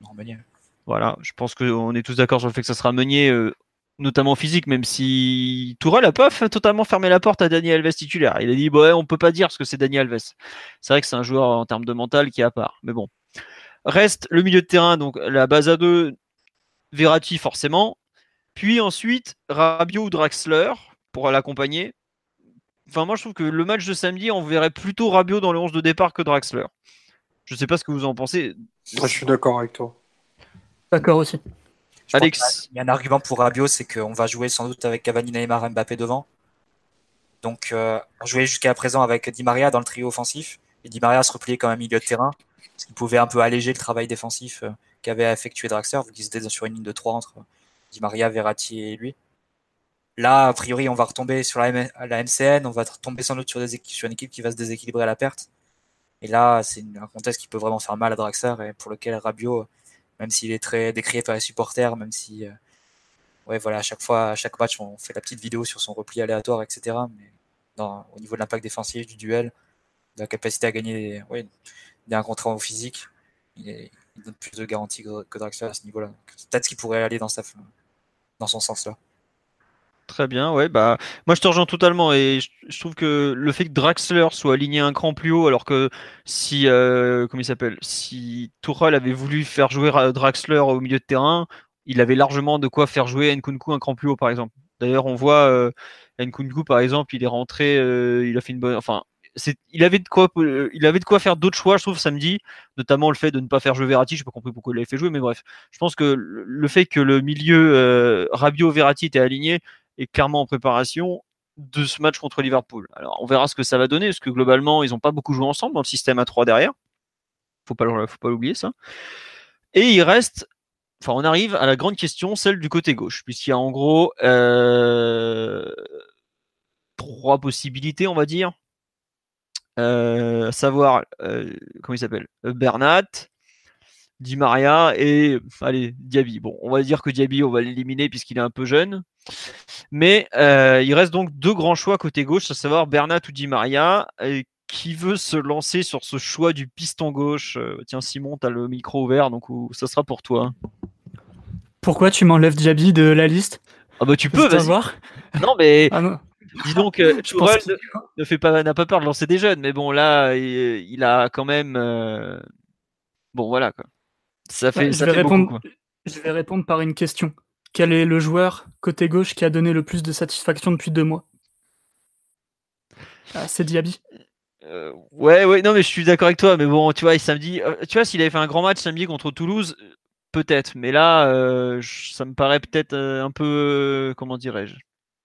Non, Meunier. Voilà, je pense qu'on est tous d'accord sur le fait que ça sera Meunier, euh, notamment physique, même si Tourelle a pas fait- totalement fermé la porte à Daniel Alves titulaire. Il a dit, bah ouais, on peut pas dire ce que c'est Daniel Alves. C'est vrai que c'est un joueur en termes de mental qui est à part, mais bon. Reste le milieu de terrain, donc la base à deux, Verratti forcément, puis ensuite Rabiot ou Draxler pour l'accompagner. Enfin, moi je trouve que le match de samedi, on verrait plutôt Rabiot dans le 11 de départ que Draxler. Je sais pas ce que vous en pensez. Je suis d'accord avec toi. D'accord aussi. Je pense Alex, qu'il y a un argument pour Rabiot, c'est qu'on va jouer sans doute avec Cavani, Neymar, Mbappé devant. Donc, euh, on jouait jusqu'à présent avec Di Maria dans le trio offensif. Et Di Maria se repliait comme un milieu de terrain, ce qui pouvait un peu alléger le travail défensif euh, qu'avait effectué Draxler, vu qu'ils étaient sur une ligne de 3 entre Di Maria, Verratti et lui. Là, a priori, on va retomber sur la, M- la MCN, on va retomber sans doute sur, des sur une équipe qui va se déséquilibrer à la perte. Et là, c'est un contexte qui peut vraiment faire mal à Draxler et pour lequel Rabiot, même s'il est très décrié par les supporters, même si, euh, ouais, voilà, à chaque fois, à chaque match, on fait la petite vidéo sur son repli aléatoire, etc. Mais au niveau de l'impact défensif, du duel, de la capacité à gagner ouais, un au physique, il, est- il donne plus de garanties que, que Draxler à ce niveau-là. Peut-être qu'il pourrait aller dans, sa, dans son sens-là. Très bien, ouais, bah moi je te rejoins totalement et je, trouve que le fait que Draxler soit aligné un cran plus haut, alors que si euh, comment il s'appelle, si avait voulu faire jouer Ra- Draxler au milieu de terrain, il avait largement de quoi faire jouer Nkunku un cran plus haut par exemple. D'ailleurs, on voit euh, Nkunku par exemple, il est rentré, euh, il a fait une bonne, enfin il avait de quoi, euh, il avait de quoi faire d'autres choix, je trouve samedi, notamment le fait de ne pas faire jouer Verratti. Je n'ai pas compris pourquoi il l'avait fait jouer, mais bref, je pense que le, le fait que le milieu euh, Rabiot Verratti était aligné est clairement en préparation de ce match contre Liverpool. Alors, on verra ce que ça va donner, parce que globalement, ils n'ont pas beaucoup joué ensemble dans le système à 3 derrière. Faut pas, faut pas l'oublier, ça. Et il reste, enfin, on arrive à la grande question, celle du côté gauche, puisqu'il y a en gros euh, trois possibilités, on va dire. Euh, à savoir, euh, comment il s'appelle? Bernat, Di Maria et allez Diaby. Bon, on va dire que Diaby, on va l'éliminer puisqu'il est un peu jeune. Mais euh, il reste donc deux grands choix côté gauche, à savoir Bernat ou Di Maria. Et qui veut se lancer sur ce choix du piston gauche Euh, Tiens, Simon, tu as le micro ouvert, donc ça sera pour toi. Pourquoi tu m'enlèves Diaby de la liste? Ah bah tu peux, vas-y. voir. Non mais Ah non. dis donc, euh, Tourelle ne fait pas, n'a pas peur de lancer des jeunes, mais bon là, il, il a quand même, euh, bon voilà quoi. Ça fait, Ouais, je, vais fait répondre, quoi. je vais répondre par une question. Quel est le joueur côté gauche qui a donné le plus de satisfaction depuis deux mois? Ah, C'est Diaby. Euh, ouais, ouais, non, mais je suis d'accord avec toi. Mais bon, tu vois, samedi, euh, tu vois, s'il avait fait un grand match samedi contre Toulouse, euh, peut-être. Mais là, euh, ça me paraît peut-être un peu, comment dirais-je,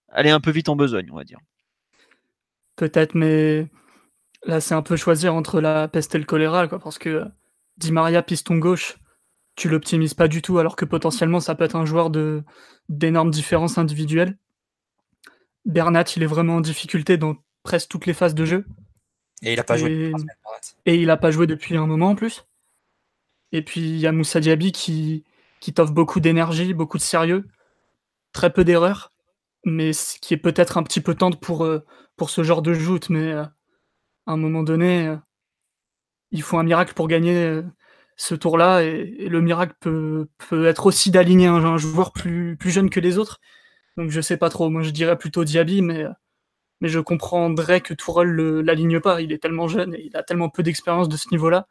aller un peu vite en besogne, on va dire. Peut-être, mais là, c'est un peu choisir entre la peste et le choléra, quoi, parce que Di Maria, piston gauche, tu l'optimises pas du tout, alors que potentiellement, ça peut être un joueur de d'énormes différences individuelles. Bernat, il est vraiment en difficulté dans presque toutes les phases de jeu, Et il a pas joué. Et- depuis trois semaines, Bernat. et il a pas joué depuis un moment en plus. Et puis, il y a Moussa Diaby qui, qui t'offre beaucoup d'énergie, beaucoup de sérieux, très peu d'erreurs, mais ce qui est peut-être un petit peu tendre pour, euh, pour ce genre de joute, mais euh, à un moment donné, euh, il faut un miracle pour gagner ce tour-là, et, et le miracle peut, peut être aussi d'aligner un, un joueur plus, plus jeune que les autres. Donc je sais pas trop, moi je dirais plutôt Diaby, mais, mais je comprendrais que Tourelle le- l'aligne pas, il est tellement jeune et il a tellement peu d'expérience de ce niveau-là.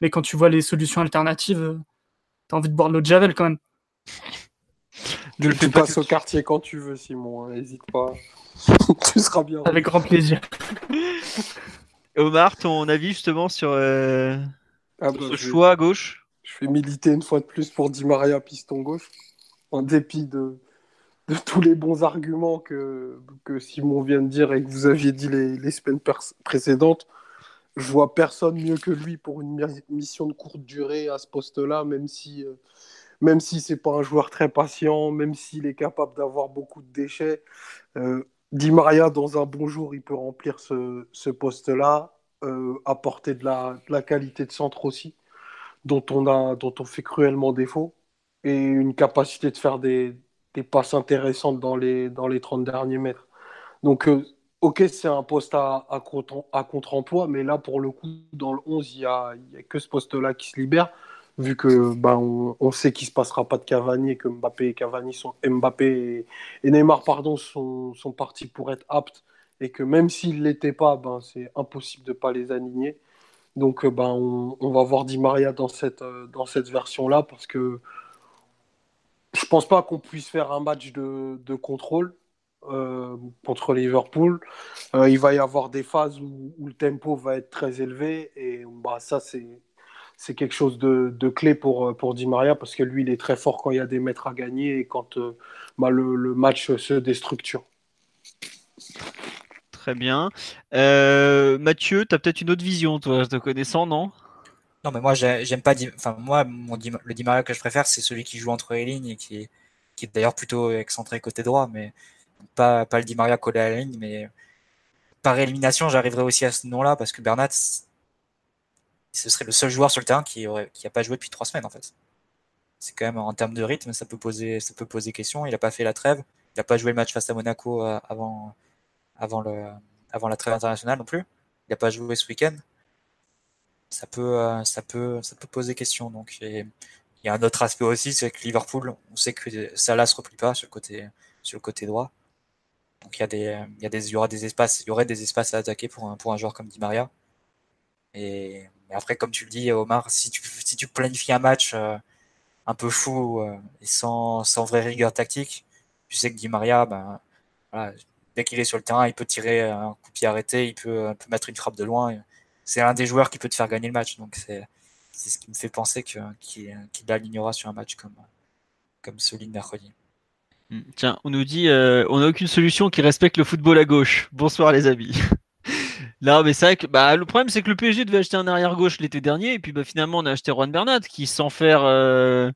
Mais quand tu vois les solutions alternatives, t'as envie de boire de l'eau de Javel quand même. Ne le Tu fais pas passes au quartier quand tu veux, Simon. hein, N'hésite pas. tu seras bien. Avec grand plaisir. Omar, ton avis justement sur, euh, Ah bah, ce je- choix à gauche Je vais militer une fois de plus pour Di Maria piston gauche, en dépit de, de tous les bons arguments que, que Simon vient de dire et que vous aviez dit les, les semaines précédentes. Je vois personne mieux que lui pour une mi- mission de courte durée à ce poste-là, même si, euh, même si c'est pas un joueur très patient, même s'il est capable d'avoir beaucoup de déchets. Euh, Di Maria, dans un bon jour, il peut remplir ce, ce poste-là, euh, apporter de la, qualité de centre aussi dont on, a, dont on fait cruellement défaut, et une capacité de faire des, passes intéressantes dans les, dans les 30 derniers mètres. Donc, euh, ok, c'est un poste à, à, contre, à contre-emploi, mais là, pour le coup, dans le 11, il n'y a, y a que ce poste-là qui se libère. vu que ben, on, sait qu'il ne se passera pas de Cavani et que Mbappé et Cavani sont Mbappé et, Neymar pardon sont, sont, partis pour être aptes et que même s'ils ne l'étaient pas, ben, c'est impossible de ne pas les aligner. Donc ben, on, va voir Di Maria dans cette, dans cette version-là parce que je pense pas qu'on puisse faire un match de, de contrôle. Euh, contre Liverpool. Euh, il va y avoir des phases où, le tempo va être très élevé et bah, ça, c'est c'est quelque chose de, clé pour, euh, pour Di Maria parce que lui, il est très fort quand il y a des mètres à gagner et quand euh, bah, le, match se déstructure. Très bien. Euh, Mathieu, tu as peut-être une autre vision, toi, te connaissant, non? Non, mais moi, j'aime pas. Enfin, moi, le Di Maria que je préfère, c'est celui qui joue entre les lignes et qui est, qui est d'ailleurs plutôt excentré côté droit, mais pas, le Di Maria collé à la ligne. Mais par élimination, j'arriverai aussi à ce nom-là parce que Bernat, ce serait le seul joueur sur le terrain qui n'a pas joué depuis trois semaines en fait. C'est quand même en termes de rythme, ça peut poser, ça peut poser question. Il n'a pas fait la trêve, il n'a pas joué le match face à Monaco euh, avant, avant, le, avant la trêve internationale non plus. Il n'a pas joué ce week-end. Ça peut, euh, ça peut, ça peut poser question. Donc il y a un autre aspect aussi, c'est que Liverpool, on sait que Salah se replie pas sur le côté, sur le côté droit. Donc il y a des, il y a des, il y aura des espaces, il y aurait des espaces à attaquer pour un, pour un joueur comme Di Maria. Et après, comme tu le dis, Omar, si tu, si tu planifies un match euh, un peu fou euh, et sans, sans vraie rigueur tactique, tu sais que Di Maria, ben, dès qu'il est sur le terrain, il peut tirer un coup de arrêté, il peut, peut mettre une frappe de loin. C'est un des joueurs qui peut te faire gagner le match. Donc c'est ce qui me fait penser qu'il qu l'alignera sur un match comme, comme celui de mercredi. Hmm. Tiens, on nous dit euh, on n'a aucune solution qui respecte le football à gauche. Bonsoir les amis. Non, mais c'est vrai que bah, le problème, c'est que le PSG devait acheter un arrière-gauche l'été dernier, et puis bah, finalement, on a acheté Juan Bernat, qui, sans faire, euh,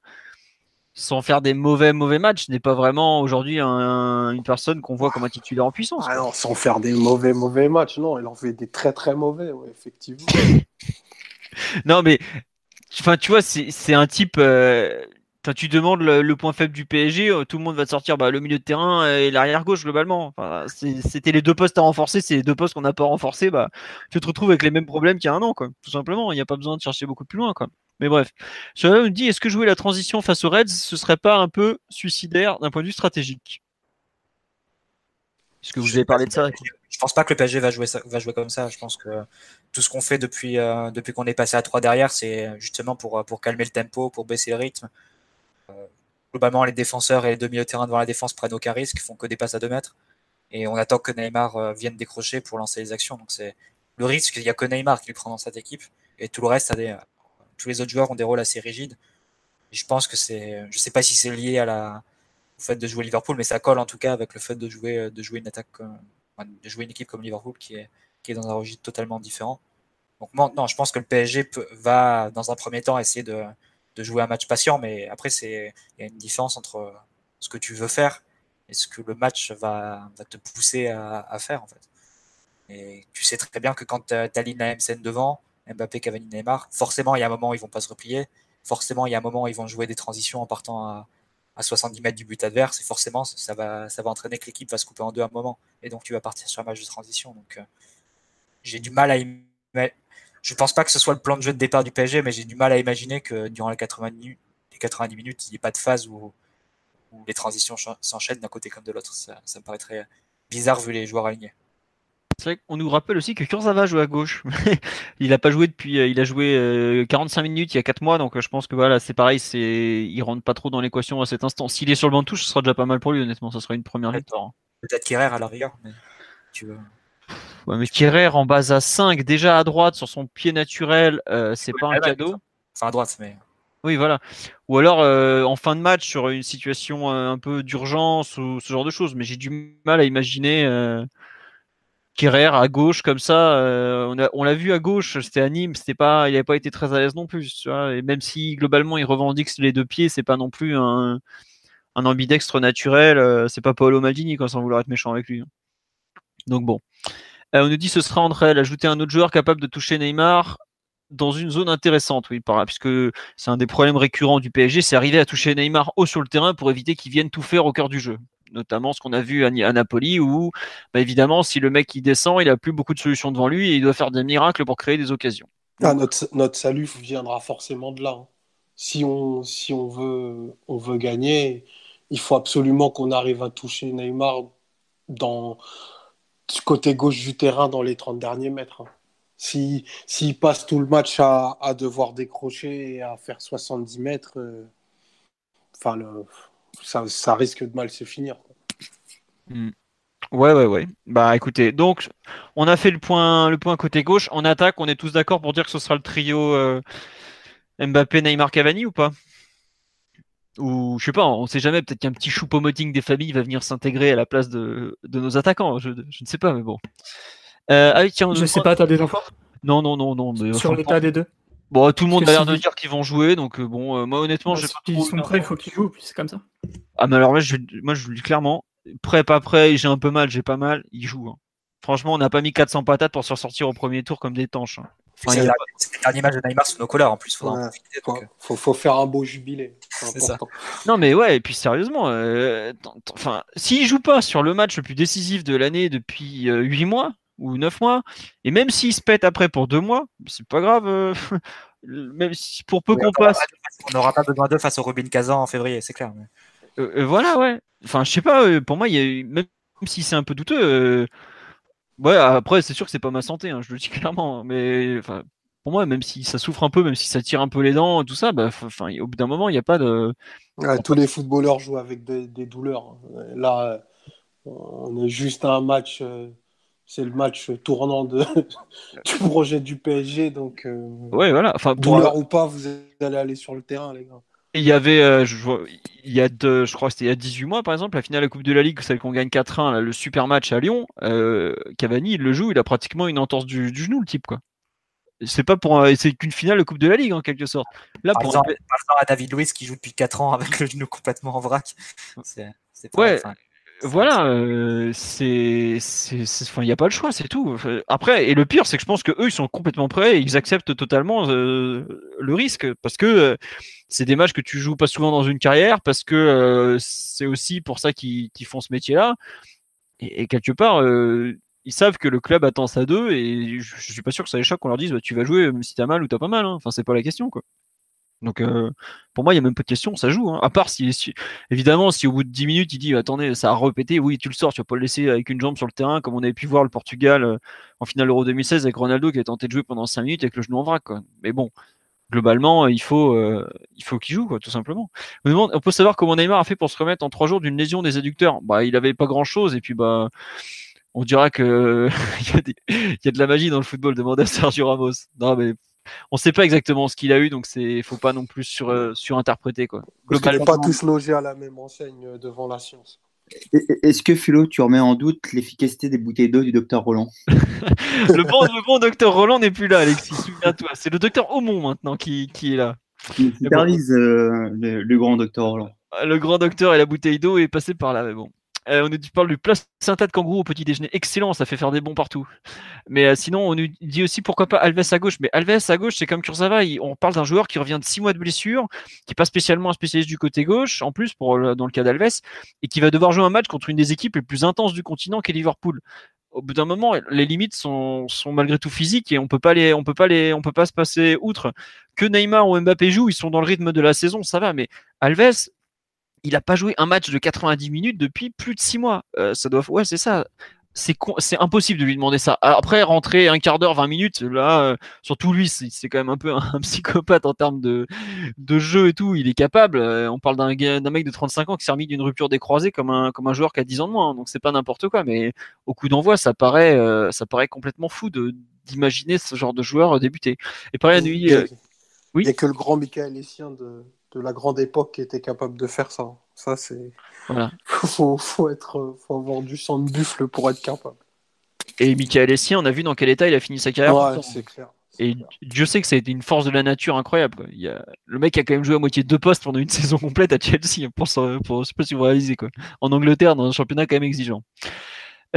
sans faire des mauvais, mauvais matchs, n'est pas vraiment aujourd'hui une personne qu'on voit comme un titulaire en puissance. Ah non, sans faire des mauvais, mauvais matchs, non, il en fait des très, très mauvais, effectivement. non, mais enfin, tu vois, c'est un type. Euh, tu demandes le, point faible du PSG, euh, tout le monde va te sortir bah, le milieu de terrain et l'arrière gauche globalement. C'était les deux postes à renforcer, c'est les deux postes qu'on n'a pas renforcés. Bah, tu te retrouves avec les mêmes problèmes qu'il y a un an, quoi. tout simplement. Il n'y a pas besoin de chercher beaucoup plus loin. Quoi. Mais bref, cela me dit est-ce que jouer la transition face aux Reds, ce serait pas un peu suicidaire d'un point de vue stratégique? Est-ce que vous avez parlé de ça Je pense pas que le PSG va jouer, va jouer comme ça. Je pense que tout ce qu'on fait depuis, euh, depuis qu'on est passé à 3 derrière, c'est justement pour, pour calmer le tempo, pour baisser le rythme globalement, les défenseurs et les milieux de terrain devant la défense prennent aucun risque, font que des passes à 2 mètres. Et on attend que Neymar euh, vienne décrocher pour lancer les actions. Donc c'est le risque, il n'y a que Neymar qui le prend dans cette équipe. Et tout le reste, a des, tous les autres joueurs ont des rôles assez rigides. Je pense que c'est, je sais pas si c'est lié au fait de jouer Liverpool, mais ça colle en tout cas avec le fait de jouer, de jouer une attaque, de jouer une équipe comme Liverpool qui est, qui est dans un registre totalement différent. Donc non, je pense que le PSG va dans un premier temps essayer de, de jouer un match patient, mais après, c'est il y a une différence entre ce que tu veux faire et ce que le match va, te pousser à, à, faire, en fait. Et tu sais très bien que quand tu alignes la MCN devant, Mbappé, Cavani, Neymar, forcément, il y a un moment où ils vont pas se replier. Forcément, il y a un moment où ils vont jouer des transitions en partant à, à 70 mètres du but adverse. Et forcément, ça va, ça va entraîner que l'équipe va se couper en deux à un moment. Et donc, tu vas partir sur un match de transition. Donc, euh, j'ai du mal à je pense pas que ce soit le plan de jeu de départ du PSG, mais j'ai du mal à imaginer que durant les 90 minutes, les 90 minutes il n'y ait pas de phase où, les transitions s'enchaînent d'un côté comme de l'autre. Ça, me paraîtrait bizarre vu les joueurs alignés. C'est vrai qu'on nous rappelle aussi que Kurzawa joue à gauche. il n'a pas joué depuis, euh, il a joué 45 euh, minutes il y a 4 mois, donc euh, je pense que voilà, c'est pareil, c'est, il rentre pas trop dans l'équation à cet instant. S'il est sur le banc de touche, ce sera déjà pas mal pour lui, honnêtement, ça sera une première victoire. Hein. Peut-être Kerrer à la rigueur, mais tu veux. Ouais, mais Kerrer en base à 5, déjà à droite, sur son pied naturel, euh, c'est pas un cadeau. Enfin, à droite, mais. Oui, voilà. Ou alors euh, en fin de match sur une situation euh, un peu d'urgence ou ce genre de choses. Mais j'ai du mal à imaginer euh, Kerrer à gauche comme ça. on l'a vu à gauche, c'était à Nîmes, c'était pas, il n'avait pas été très à l'aise non plus. Et même si globalement il revendique les deux pieds, c'est pas non plus un, ambidextre naturel. c'est pas Paolo Maldini, quand sans vouloir être méchant avec lui. Hein. Donc bon. Euh, on nous dit ce sera elles, ajouter un autre joueur capable de toucher Neymar dans une zone intéressante, oui, puisque c'est un des problèmes récurrents du PSG, c'est arriver à toucher Neymar haut sur le terrain pour éviter qu'il vienne tout faire au cœur du jeu. Notamment ce qu'on a vu à, Napoli, où bah, évidemment, si le mec il descend, il a plus beaucoup de solutions devant lui et il doit faire des miracles pour créer des occasions. Ah, notre, salut viendra forcément de là. Hein. si on, si on, veut, on veut gagner, il faut absolument qu'on arrive à toucher Neymar dans du côté gauche du terrain dans les 30 derniers mètres. Hein. S'il passe tout le match à, à, devoir décrocher et à faire 70 mètres, euh, enfin, le, ça, ça, risque de mal se finir. Hmm. Ouais, ouais, ouais. Bah écoutez, donc on a fait le point, le point côté gauche. En attaque, on est tous d'accord pour dire que ce sera le trio euh, Mbappé, Neymar, Cavani ou pas? Ou je sais pas, on sait jamais, peut-être qu'un petit choupo-moting des familles va venir s'intégrer à la place de, de nos attaquants. Je, je, ne sais pas, mais bon. Euh, ah, tiens, je sais pas, t'as des infos? Non, non, non, non. Mais, Sur l'état des deux? Bon, tout le monde a l'air de dire qu'ils vont jouer, donc euh, bon, euh, moi honnêtement, bah, j'ai pas sont prêts, il faut qu'ils jouent, puis c'est comme ça. Ah, mais alors moi, je, moi, je vous dis clairement, prêt, pas prêt, j'ai un peu mal, j'ai pas mal, ils jouent. Hein. Franchement, on n'a pas mis 400 patates pour se sortir au premier tour comme des tanches. Hein. c'est le dernier match de Neymar sous nos couleurs en plus. Euh. faut, faut, faire un beau jubilé. C'est ça. Non mais ouais, et puis sérieusement, euh, enfin, s'il joue pas sur le match le plus décisif de l'année depuis euh, 8 mois ou 9 mois, et même s'il se pète après pour 2 mois, c'est pas grave. Euh, même si, pour peu qu'on passe. On n'aura pas besoin d'eux face au Rubin Kazan en février, c'est clair. voilà, ouais. Enfin, je sais pas, pour moi, il y a, même si c'est un peu douteux, Ouais, après, c'est sûr que c'est pas ma santé, hein, je le dis clairement. Mais enfin, pour moi, même si ça souffre un peu, même si ça tire un peu les dents, tout ça, bah, enfin, au bout d'un moment, il n'y a pas de. tous les footballeurs jouent avec des, douleurs. Hein. Là, on est juste à un match. C'est le match tournant de, du projet du PSG, donc. Euh, ouais, voilà. Enfin, douleur ou pas, vous allez aller sur le terrain, les gars. Il y avait, euh, je, il y a je crois que c'était il y a 18 mois par exemple, la finale de la Coupe de la Ligue, celle qu'on gagne 4-1, le super match à Lyon, euh, Cavani il le joue, il a pratiquement une entorse du, genou le type quoi. C'est pas pour, c'est qu'une finale de Coupe de la Ligue en quelque sorte. Là, par, exemple, à David Luiz qui joue depuis 4 ans avec le genou complètement en vrac. C'est, ouais. Voilà, euh, c'est, il n'y a pas le choix, c'est tout. Après, et le pire, c'est que je pense que eux, ils sont complètement prêts, et ils acceptent totalement euh, le risque, parce que euh, c'est des matchs que tu joues pas souvent dans une carrière, parce que c'est aussi pour ça qu'ils, font ce métier-là. Et, quelque part, ils savent que le club attend ça d'eux, et je, je suis pas sûr que ça les choque qu'on leur dise, bah, tu vas jouer si t'as mal ou t'as pas mal. Hein. Enfin, c'est pas la question, quoi. Donc euh, pour moi, il n'y a même pas de question, ça joue. Hein. À part si, évidemment, si au bout de 10 minutes, il dit attendez, ça a repété, oui, tu le sors, tu vas pas le laisser avec une jambe sur le terrain, comme on avait pu voir le Portugal euh, en finale Euro 2016 avec Ronaldo qui a tenté de jouer pendant 5 minutes avec le genou en vrac. Quoi. Mais bon, globalement, il faut, euh, qu'il joue, quoi, tout simplement. On peut savoir comment Neymar a fait pour se remettre en 3 jours d'une lésion des adducteurs? Bah, il avait pas grand chose, et puis bah. On dira que il y, a de la magie dans le football, demandait à Sergio Ramos. Non, mais on sait pas exactement ce qu'il a eu, donc c'est faut pas non plus sur, euh, surinterpréter quoi. Globalement, pas tous logés à la même enseigne euh, devant la science. Est-ce que Philo, tu remets en doute l'efficacité des bouteilles d'eau du docteur Roland? Le, bon, le bon docteur Roland n'est plus là, Alexis. Souviens-toi, c'est le docteur Aumont maintenant qui, qui est là. Il supervise euh, le, le, grand docteur Roland. Le grand docteur et la bouteille d'eau est passé par là, mais bon. Euh, on nous parle du placenta de kangourou au petit déjeuner. Excellent, ça fait faire des bons partout. Mais euh, sinon, on nous dit aussi pourquoi pas Alves à gauche. Mais Alves à gauche, c'est comme Kurzawa. on parle d'un joueur qui revient de 6 mois de blessure, qui n'est pas spécialement un spécialiste du côté gauche, en plus, pour, dans le cas d'Alves, et qui va devoir jouer un match contre une des équipes les plus intenses du continent, qui est Liverpool. Au bout d'un moment, les limites sont, malgré tout physiques et on peut on peut on peut pas se passer outre. Que Neymar ou Mbappé jouent, ils sont dans le rythme de la saison, ça va. Mais Alves, il n'a pas joué un match de 90 minutes depuis plus de 6 mois. Euh, ça doit, ouais, c'est ça. C'est, c'est impossible de lui demander ça. Après, rentrer un quart d'heure, 20 minutes, là, euh, surtout lui, c'est, quand même un peu un, psychopathe en termes de, de jeu et tout. Il est capable. Euh, on parle d'un, d'un mec de 35 ans qui s'est remis d'une rupture des croisés comme un, comme un joueur qui a 10 ans de moins. Hein. donc c'est pas n'importe quoi. Mais au coup d'envoi, ça paraît, ça paraît complètement fou de, d'imaginer ce genre de joueur débuter. Et pareil, à nuit. oui. Il n'y a que le grand Michael Essien de, de la grande époque qui était capable de faire ça. Ça, c'est. Voilà. faut, faut, être, faut avoir du sang de buffle pour être capable. Et Michael Essien, on a vu dans quel état il a fini sa carrière. Ouais, c'est clair. Et Dieu sait que été une force de la nature incroyable. Il y a... Le mec a quand même joué à moitié deux postes pendant une saison complète à Chelsea, pour, pour, je sais pas si vous réalisez quoi. En Angleterre, dans un championnat quand même exigeant.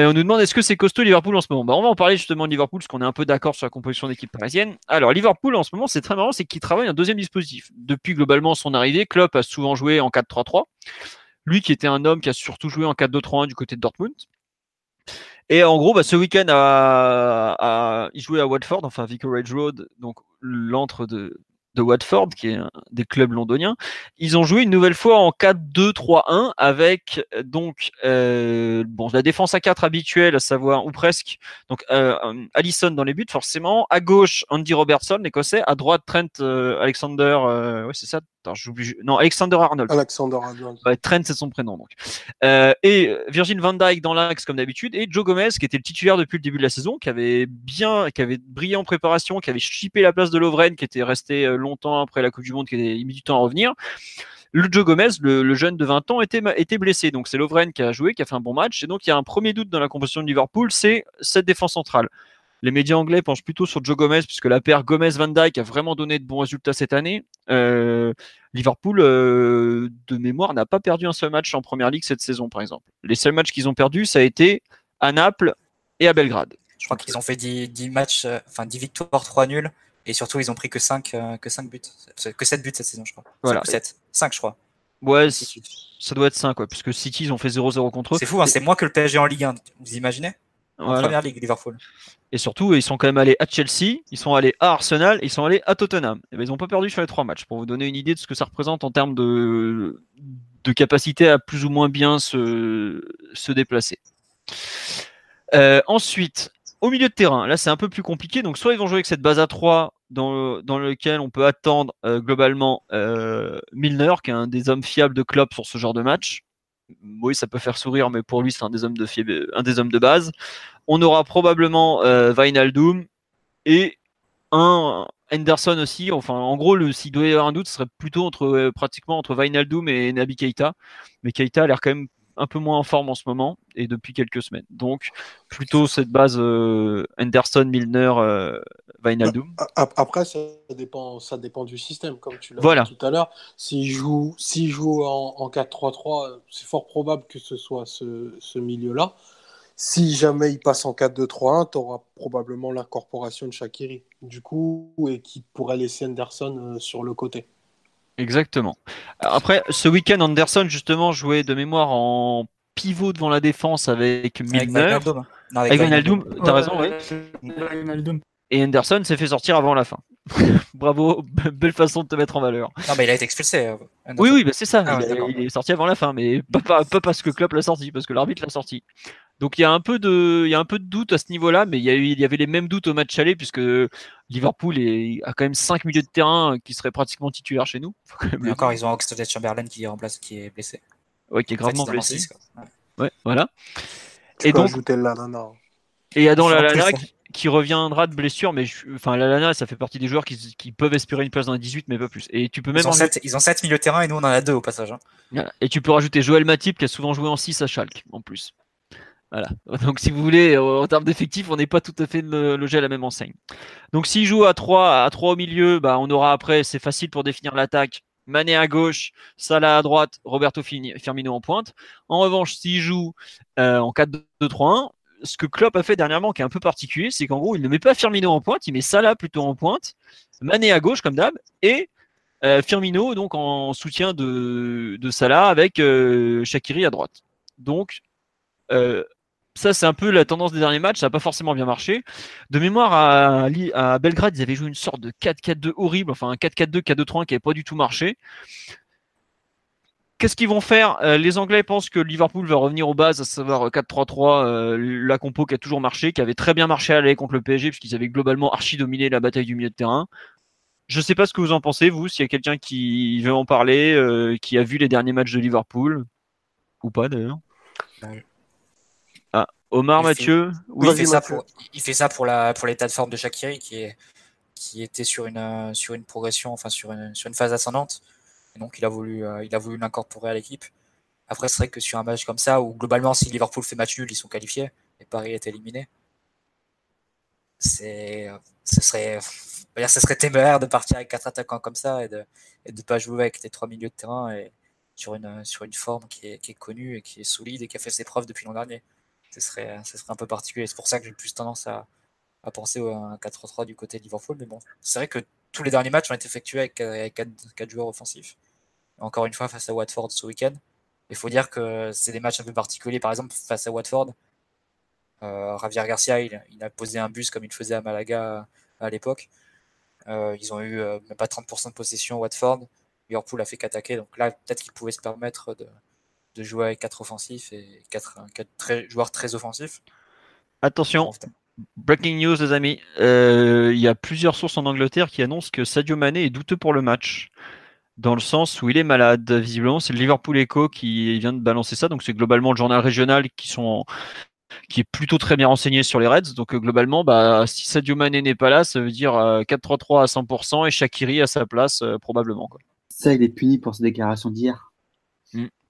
On nous demande est-ce que c'est costaud Liverpool en ce moment? Bah, On va en parler justement de Liverpool, parce qu'on est un peu d'accord sur la composition d'équipe parisienne. Alors, Liverpool en ce moment, c'est très marrant, c'est qu'il travaille un deuxième dispositif. Depuis globalement son arrivée, Klopp a souvent joué en 4-3-3. Lui qui était un homme qui a surtout joué en 4-2-3-1 du côté de Dortmund. Et en gros, bah, ce week-end, il jouait à Watford, enfin Vicarage Road, donc l'antre de, de Watford, qui est un des clubs londoniens. Ils ont joué une nouvelle fois en 4-2-3-1 avec donc euh, bon la défense à 4 habituelle, à savoir ou presque. Donc euh, Allison dans les buts forcément. À gauche Andy Robertson, l'écossais. À droite Trent euh, Alexander. Euh, ouais c'est ça. Non Alexander Arnold. Alexander Arnold. Trent c'est son prénom donc. Euh, et Virgin Van Dyke dans l'axe comme d'habitude et Joe Gomez qui était le titulaire depuis le début de la saison, qui avait bien, qui avait brillé en préparation, qui avait chippé la place de Lovren, qui était resté longtemps après la Coupe du Monde, qui a mis du temps à revenir. Le Joe Gomez, le, jeune de 20 ans, était, était blessé. Donc c'est Lovren qui a joué, qui a fait un bon match. Et donc il y a un premier doute dans la composition de Liverpool, c'est cette défense centrale. Les médias anglais pensent plutôt sur Joe Gomez, puisque la paire Gomez-Van Dyke a vraiment donné de bons résultats cette année. Euh, Liverpool, euh, de mémoire, n'a pas perdu un seul match en Première Ligue cette saison, par exemple. Les seuls matchs qu'ils ont perdus, ça a été à Naples et à Belgrade. Je crois qu'ils ont fait 10, matchs, euh, enfin 10 victoires, 3 nuls. Et surtout, ils ont pris que 5, euh, que 5 buts. Que 7 buts cette saison, je crois. Voilà. 7. 5, je crois. Ouais, ça doit être 5, quoi, puisque City, ils ont fait 0-0 contre eux. C'est fou, hein, c'est moins que le PSG en Ligue 1. Vous imaginez? En première ligue, Liverpool. Et surtout, ils sont quand même allés à Chelsea, ils sont allés à Arsenal, ils sont allés à Tottenham. Et eh ben, ils n'ont pas perdu sur les trois matchs, pour vous donner une idée de ce que ça représente en termes de, de capacité à plus ou moins bien se, se déplacer. Euh, ensuite, au milieu de terrain, là c'est un peu plus compliqué. Donc soit ils vont jouer avec cette base à 3 dans, dans lequel on peut attendre euh, globalement euh, Milner, qui est un des hommes fiables de club sur ce genre de match. Oui, ça peut faire sourire, mais pour lui c'est un des hommes de base. On aura probablement euh, et un Henderson aussi. Enfin, en gros, s'il doit y avoir un doute, ce serait plutôt entre euh, pratiquement entre Vinaldoom et Nabi Keita. Mais Keita a l'air quand même un peu moins en forme en ce moment et depuis quelques semaines. Donc plutôt cette base euh, Henderson, Milner, euh, Wijnaldum. Après, ça dépend, ça dépend du système, comme tu l'as voilà. dit tout à l'heure. S'il joue, s'il joue en, 4-3-3, c'est fort probable que ce soit ce, ce milieu-là. Si jamais il passe en 4-2-3-1, tu auras probablement l'incorporation de Shakiri, du coup, et qui pourrait laisser Henderson euh, sur le côté. Exactement. Après, ce week-end, Anderson, justement, jouait de mémoire en pivot devant la défense avec Milner. Avec Wijnaldum. t'as raison, oui. Et Anderson s'est fait sortir avant la fin. Bravo, belle façon de te mettre en valeur. Non, mais il a été expulsé. Euh, oui, oui, bah c'est ça. Ah il, est sorti avant la fin, mais pas, pas, parce que Klopp l'a sorti, parce que l'arbitre l'a sorti. Donc il y a un peu de, il y a un peu de doute à ce niveau-là, mais il y, a il y avait les mêmes doutes au match aller puisque Liverpool est, a quand même 5 milieux de terrain qui seraient pratiquement titulaires chez nous. Mais encore, ils ont Oxlade Chamberlain qui remplace, qui est blessé. Oui, qui est gravement blessé. ouais. voilà. et donc, et il y a dans la Lana qui, reviendra de blessure, mais enfin la Lana, ça fait partie des joueurs qui, peuvent espérer une place dans les 18, mais pas plus. Et tu peux même ils ont, 7, ils ont 7 milieux de terrain et nous on en a 2 au passage. Hein. Et tu peux rajouter Joël Matip qui a souvent joué en 6 à Schalke en plus. Voilà. Donc si vous voulez, en termes d'effectifs, on n'est pas tout à fait logé à la même enseigne. Donc s'il joue à 3, à 3 au milieu, bah, on aura après, c'est facile pour définir l'attaque. Mané à gauche, Salah à droite, Roberto Firmino en pointe. En revanche, s'il joue euh, en 4-2-3-1, ce que Klopp a fait dernièrement qui est un peu particulier, c'est qu'en gros, il ne met pas Firmino en pointe, il met Salah plutôt en pointe, Mané à gauche comme d'hab, et euh, Firmino donc en soutien de, Salah avec euh, Shakiri à droite. Donc, ça, c'est un peu la tendance des derniers matchs. Ça n'a pas forcément bien marché. De mémoire, à, Belgrade, ils avaient joué une sorte de 4-4-2 horrible, enfin un 4-4-2, 4-2-3-1 qui n'avait pas du tout marché. Qu'est-ce qu'ils vont faire? Euh, Les Anglais pensent que Liverpool va revenir aux bases, à savoir 4-3-3, euh, la compo qui a toujours marché, qui avait très bien marché à l'aller contre le PSG, puisqu'ils avaient globalement archi dominé la bataille du milieu de terrain. Je ne sais pas ce que vous en pensez, vous, s'il y a quelqu'un qui veut en parler, euh, qui a vu les derniers matchs de Liverpool, ou pas d'ailleurs. Omar Mathieu, oui, il, fait ça pour, il fait ça pour la pour l'état de forme de Shakiri qui est qui était sur une sur une progression, enfin sur une sur une phase ascendante. Et donc il a voulu euh, il a voulu l'incorporer à l'équipe. Après c'est vrai que sur un match comme ça où globalement si Liverpool fait match nul ils sont qualifiés et Paris est éliminé. C'est ce serait ce serait téméraire de partir avec quatre attaquants comme ça et de et de pas jouer avec tes trois milieux de terrain et sur une sur une forme qui est, qui est connue et qui est solide et qui a fait ses preuves depuis l'an dernier ce serait, serait un peu particulier. C'est pour ça que j'ai plus tendance à, à penser à un 4-3 du côté de Liverpool. Mais bon, c'est vrai que tous les derniers matchs ont été effectués avec, 4, joueurs offensifs. encore une fois, face à Watford ce week-end. Il faut dire que c'est des matchs un peu particuliers. Par exemple, face à Watford, euh, Javier Garcia, il, a posé un bus comme il faisait à Malaga à l'époque. ils ont eu même pas 30% de possession Watford. Liverpool a fait qu'attaquer. Donc là, peut-être qu'ils pouvaient se permettre de, de, jouer avec quatre offensifs et quatre, joueurs très offensifs. Attention, breaking news les amis. Il y a plusieurs sources en Angleterre qui annoncent que Sadio Mané est douteux pour le match dans le sens où il est malade. Visiblement, c'est le Liverpool Echo qui vient de balancer ça. Donc, c'est globalement le journal régional qui sont qui est plutôt très bien renseigné sur les Reds. Donc, euh, globalement, bah, si Sadio Mané n'est pas là, ça veut dire 4-3-3 euh, à 100% et Shakiri à sa place, euh, probablement. Quoi. Ça, il est puni pour ses déclarations d'hier.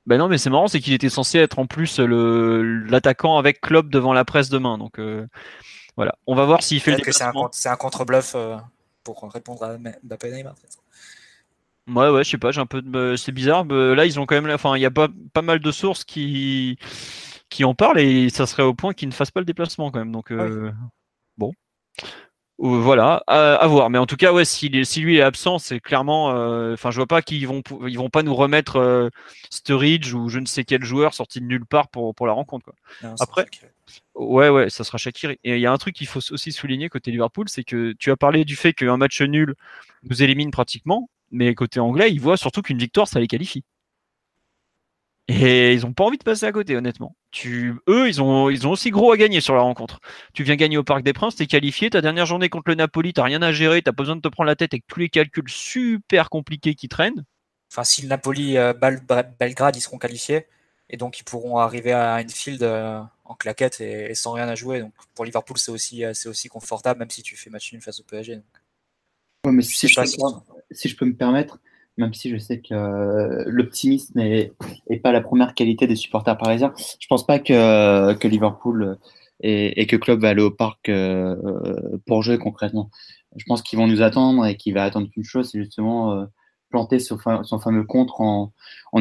Ben non, mais c'est marrant, c'est qu'il était censé être en plus l'attaquant avec Klopp devant la presse demain. Donc, voilà. On va voir s'il fait le. C'est un, contre-bluff pour répondre à Mbappé Neymar. Ouais, ouais, je sais pas, j'ai un peu de... c'est bizarre. Là, ils ont quand même, enfin, il y a pas, pas mal de sources qui qui en parlent et ça serait au point qu'ils ne fassent pas le déplacement quand même. Donc euh, bon, euh, voilà, à, voir. Mais en tout cas, ouais, si, si lui est absent, c'est clairement, euh, enfin, je vois pas qu'ils vont, ils vont pas nous remettre Sturridge ou je ne sais quel joueur sorti de nulle part pour, pour la rencontre. Quoi. Après, ouais, ouais, ça sera Shakiri. Et il y a un truc qu'il faut aussi souligner côté Liverpool, c'est que tu as parlé du fait qu'un match nul nous élimine pratiquement mais côté anglais, ils voient surtout qu'une victoire, ça les qualifie. Et ils n'ont pas envie de passer à côté, honnêtement. Tu, eux, ils ont, ils ont aussi gros à gagner sur la rencontre. Tu viens gagner au Parc des Princes, tu es qualifié, ta dernière journée contre le Napoli, tu rien à gérer, tu pas besoin de te prendre la tête avec tous les calculs super compliqués qui traînent. Enfin, si le Napoli euh, Belgrade, ils seront qualifiés, et donc ils pourront arriver à Enfield euh, en claquette et, sans rien à jouer. Donc pour Liverpool, c'est aussi, euh, c'est aussi confortable, même si tu fais match nul face au PSG mais si je, peux, me permettre, même si je sais que euh, l'optimisme n'est pas la première qualité des supporters parisiens, je pense pas que, Liverpool et, et, que Club va aller au parc euh, pour jouer concrètement. Je pense qu'ils vont nous attendre et qu'ils vont attendre qu'une chose, c'est justement euh, planter son, fameux contre en,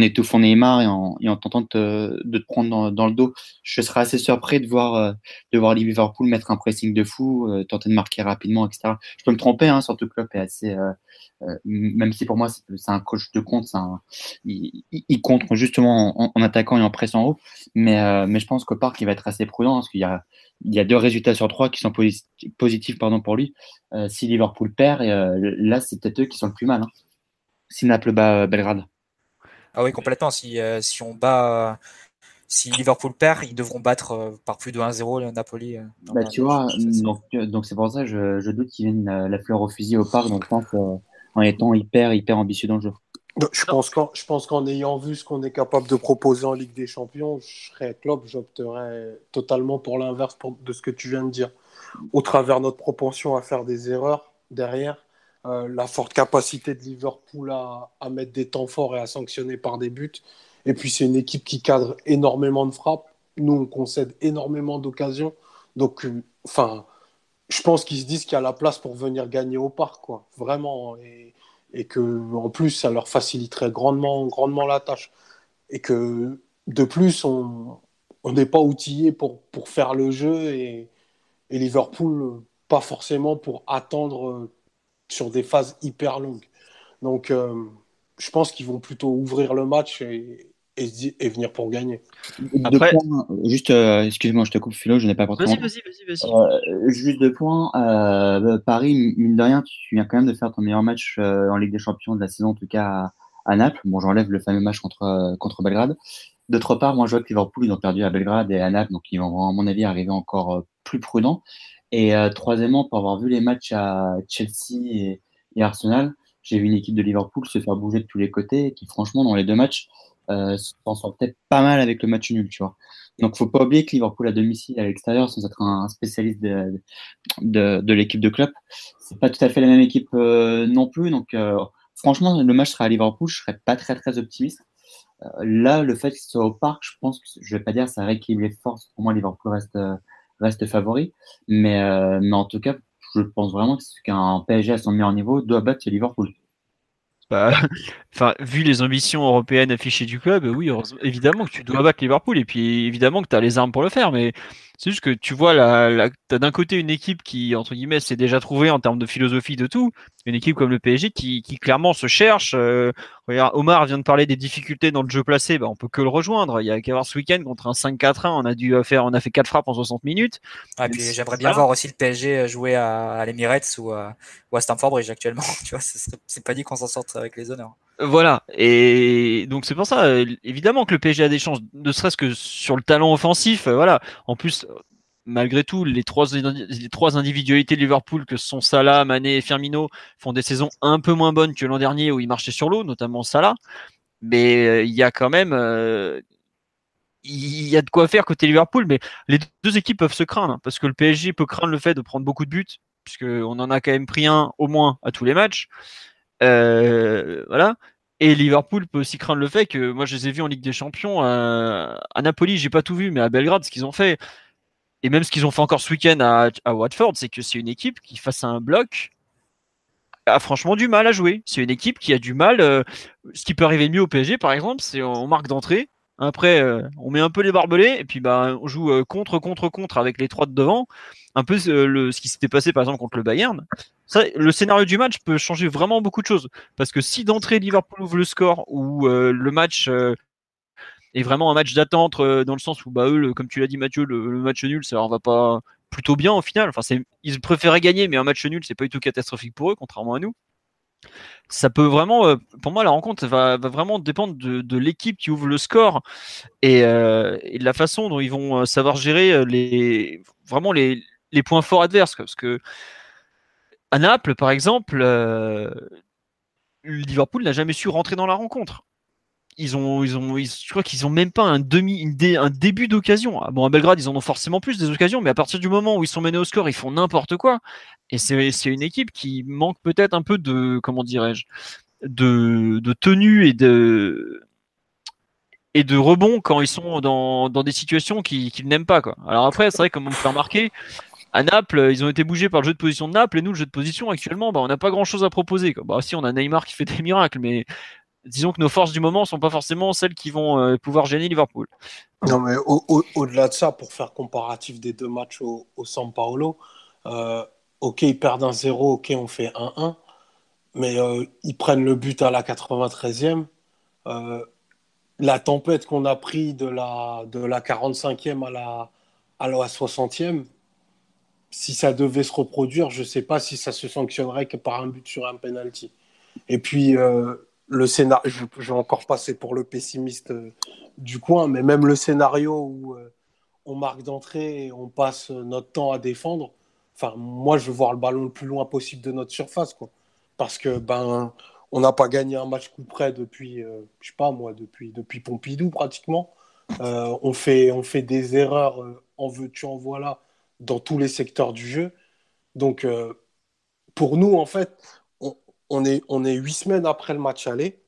étouffant Neymar et en, tentant de te, prendre dans, le dos. Je serais assez surpris de voir, euh, de voir Liverpool mettre un pressing de fou, euh, tenter de marquer rapidement, etc. Je peux me tromper, hein, surtout que Klopp est assez, euh, même si pour moi c'est un coach de un, il, il, contre justement en, attaquant et en pressant haut, mais, je pense qu'au parc il va être assez prudent parce qu'il y a, il y a deux résultats sur trois qui sont positifs pardon, pour lui. si Liverpool perd, là c'est peut-être eux qui sont le plus mal. Hein si Naples bat euh, Belgrade. Ah oui, complètement. Si, euh, si on bat. Si Liverpool perd, ils devront battre euh, par plus de 1-0 Napoli. Bah, tu vois, donc c'est pour ça que je, je doute qu'ils viennent la fleur au fusil au parc. Donc je pense qu'en étant hyper, hyper ambitieux dans le jeu. Je pense qu'en, je pense qu'en ayant vu ce qu'on est capable de proposer en Ligue des Champions, je serais club, j'opterais totalement pour l'inverse de ce que tu viens de dire. Au travers de notre propension à faire des erreurs derrière, euh, la forte capacité de Liverpool à, mettre des temps forts et à sanctionner par des buts. Et puis c'est une équipe qui cadre énormément de frappes. Nous, on concède énormément d'occasions. Donc, euh, enfin, je pense qu'ils se disent qu'il y a la place pour venir gagner au parc, quoi. Vraiment. Et, et que, en plus, ça leur faciliterait grandement, grandement la tâche. Et que, de plus, on n'est pas outillé pour, pour faire le jeu et, et Liverpool, pas forcément pour attendre sur des phases hyper longues. Donc, euh, je pense qu'ils vont plutôt ouvrir le match et, et, venir pour gagner. Après... juste, euh, excuse-moi, je te coupe, Philo, je n'ai pas Vas-y, vas-y, vas-y. Vas euh, juste deux points. Paris, mine de rien, tu viens quand même de faire ton meilleur match en Ligue des Champions de la saison, en tout cas à, Naples. Bon, j'enlève le fameux match contre, contre Belgrade. D'autre part, moi, je vois que Liverpool, ils ont perdu à Belgrade et à Naples, donc ils vont, à mon avis, arriver encore plus prudents. Et euh, troisièmement, pour avoir vu les matchs à Chelsea et, Arsenal, j'ai vu une équipe de Liverpool se faire bouger de tous les côtés, qui franchement, dans les deux matchs, euh, s'en sortait pas mal avec le match nul, tu vois. Donc, faut pas oublier que Liverpool à domicile, à l'extérieur, sans être un spécialiste de, de, de l'équipe de club, c'est pas tout à fait la même équipe euh, non plus. Donc, euh, franchement, le match sera à Liverpool, je serais pas très très optimiste. Euh, là, le fait ce soit au parc, je pense que je vais pas dire ça rééquilibre les forces. Pour moi, Liverpool reste reste favori. Mais, euh, mais en tout cas, je pense vraiment qu'un PSG à son meilleur niveau doit battre Liverpool. Bah, vu les ambitions européennes affichées du club, oui, évidemment que tu dois battre Liverpool et puis évidemment que tu as les armes pour le faire. Mais C'est juste que tu vois, la, tu as d'un côté une équipe qui, entre guillemets, s'est déjà trouvée en termes de philosophie de tout. Une équipe comme le PSG qui, qui clairement se cherche. Euh, Omar vient de parler des difficultés dans le jeu placé. Bah, on peut que le rejoindre. Il y a qu'à voir ce week-end contre un 5-4-1. On a dû faire, on a fait 4 frappes en 60 minutes. Ah, puis j'aimerais bien voir aussi le PSG jouer à, à l'Emirates ou à, ou à Stamford Bridge actuellement. tu vois, c'est pas dit qu'on s'en sorte avec les honneurs. Voilà. Et donc c'est pour ça, euh, évidemment que le PSG a des chances, ne serait-ce que sur le talent offensif. Euh, voilà. En plus, malgré tout, les trois, les individualités de Liverpool, que sont Salah, Mané et Firmino, font des saisons un peu moins bonnes que l'an dernier où ils marchaient sur l'eau, notamment Salah. Mais euh, il y a quand même, il y a de quoi faire côté Liverpool. Mais les deux équipes peuvent se craindre hein, parce que le PSG peut craindre le fait de prendre beaucoup de buts, puisqu'on en a quand même pris un au moins à tous les matchs. Euh, voilà. Et Liverpool peut aussi craindre le fait que moi je les ai vus en Ligue des Champions à, Napoli, j'ai pas tout vu, mais à Belgrade, ce qu'ils ont fait, et même ce qu'ils ont fait encore ce week-end à, Watford, c'est que c'est une équipe qui face à un bloc a franchement du mal à jouer. C'est une équipe qui a du mal. Euh, ce qui peut arriver mieux au PSG, par exemple, c'est on marque d'entrée. Après, euh, on met un peu les barbelés et puis bah, on joue contre, contre, contre avec les trois de devant. Un peu le, ce qui s'était passé par exemple contre le Bayern le scénario du match peut changer vraiment beaucoup de choses. Parce que si d'entrée Liverpool ouvre le score ou euh, le match euh, est vraiment un match d'attente euh, dans le sens où, bah, comme tu l'as dit Mathieu, le, match nul, ça leur va pas plutôt bien au final. Enfin, ils préféraient gagner, mais un match nul, c'est pas du tout catastrophique pour eux, contrairement à nous. Ça peut vraiment, pour moi, la rencontre va, vraiment dépendre de, l'équipe qui ouvre le score et, de la façon dont ils vont savoir gérer les, points forts adverses. Parce que à Naples, par exemple, euh, Liverpool n'a jamais su rentrer dans la rencontre. Ils ont, ils ont, je crois qu'ils ont même pas un demi, un début d'occasion. Ah, bon, à Belgrade, ils en ont forcément plus des occasions, mais à partir du moment où ils sont menés au score, ils font n'importe quoi. Et c'est, une équipe qui manque peut-être un peu de, comment dirais-je, de, tenue et de, et de rebond quand ils sont dans, des situations qu'ils, n'aiment pas. Quoi. Alors après, c'est vrai, comme on peut remarquer, à Naples, ils ont été bougés par le jeu de position de Naples, et nous, le jeu de position, actuellement, bah, on n'a pas grand chose à proposer. Quoi. Bah, si, on a Neymar qui fait des miracles, mais disons que nos forces du moment ne sont pas forcément celles qui vont euh, pouvoir gêner Liverpool. Non, mais au-delà de ça, pour faire comparatif des deux matchs au, San Paolo, euh, ok, ils perdent un 0, ok, on fait 1-1, mais euh, ils prennent le but à la 93e. la tempête qu'on a pris de la, de la 45e à la, à la 60e, si ça devait se reproduire, je ne sais pas si ça se sanctionnerait que par un but sur un penalty. Et puis, le scénario, je, vais encore passer pour le pessimiste euh, du coin, mais même le scénario où euh, on marque d'entrée et on passe notre temps à défendre, enfin, moi, je veux voir le ballon le plus loin possible de notre surface, quoi. Parce que, ben, on n'a pas gagné un match coup près depuis, je sais pas moi, depuis, depuis Pompidou pratiquement. on, fait, on fait des erreurs en veux-tu, en voilà dans tous les secteurs du jeu. Donc, euh, pour nous, en fait, on, est, on est huit semaines après le match aller.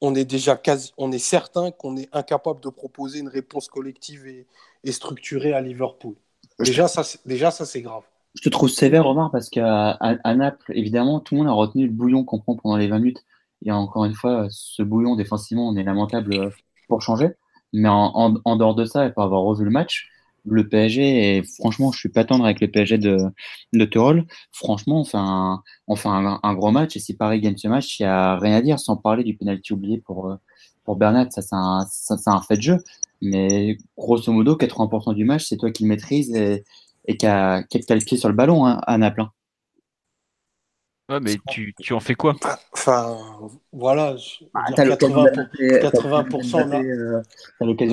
On est déjà quasi, on est certain qu'on est incapable de proposer une réponse collective et, structurée à Liverpool. Déjà, ça, déjà, ça c'est grave. Je te trouve sévère, Omar, parce qu'à à, Naples, évidemment, tout le monde a retenu le bouillon qu'on prend pendant les 20 minutes. Et encore une fois, ce bouillon, défensivement, on est lamentable pour changer. Mais en, en dehors de ça, et pour avoir revu le match, le PSG, et franchement, je suis pas tendre avec le PSG de, de Terol. Franchement, on fait, un, on fait un, gros match, et si Paris gagne ce match, il n'y a rien à dire, sans parler du penalty oublié pour, pour Bernat, ça c'est un, ça, un fait de jeu. Mais grosso modo, 80% du match, c'est toi qui le maîtrises et, et qui a, qui a le pied sur le ballon hein, à Naples. Ouais, mais tu, tu, en fais quoi? Enfin, voilà. Bah, t'as l'occasion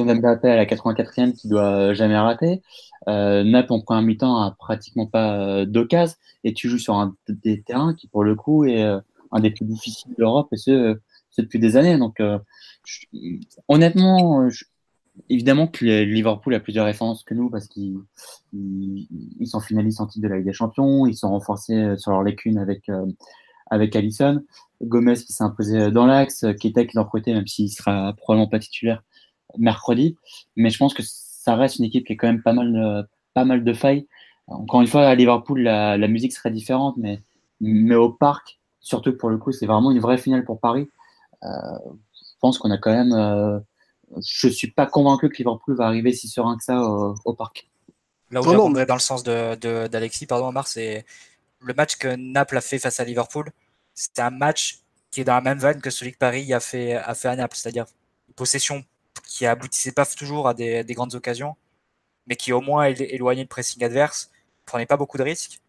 d'Mbappé à la 84e qui doit jamais rater. Euh, Naples en première mi-temps a pratiquement pas euh, d'occasion et tu joues sur un des terrains qui pour le coup est euh, un des plus difficiles d'Europe et ce, depuis des années. Donc euh, honnêtement, je, évidemment que Liverpool a plus de références que nous parce qu'ils ils, sont finalistes en titre de la Ligue des Champions, ils sont renforcés euh, sur leur lécune avec euh, avec Allison, Gomez qui s'est imposé dans l'axe, Keita qui l'a même s'il sera probablement pas titulaire mercredi. Mais je pense que ça reste une équipe qui a quand même pas mal pas mal de failles. Encore une fois, à Liverpool, la, musique serait différente, mais mais au parc, surtout pour le coup, c'est vraiment une vraie finale pour Paris. Euh, je pense qu'on a quand même je suis pas convaincu que Liverpool va arriver si serein que ça au, parc. là où Non, non, dans le sens d'Alexis, de, d'Alexis, pardon, Omar, c'est le match que Naples a fait face à Liverpool. C'était un match qui est dans la même veine que celui que Paris a fait, a fait à Naples, c'est-à-dire une possession qui aboutissait pas toujours à des, des grandes occasions, mais qui au moins élo- éloignait le pressing adverse, prenait pas beaucoup de risques,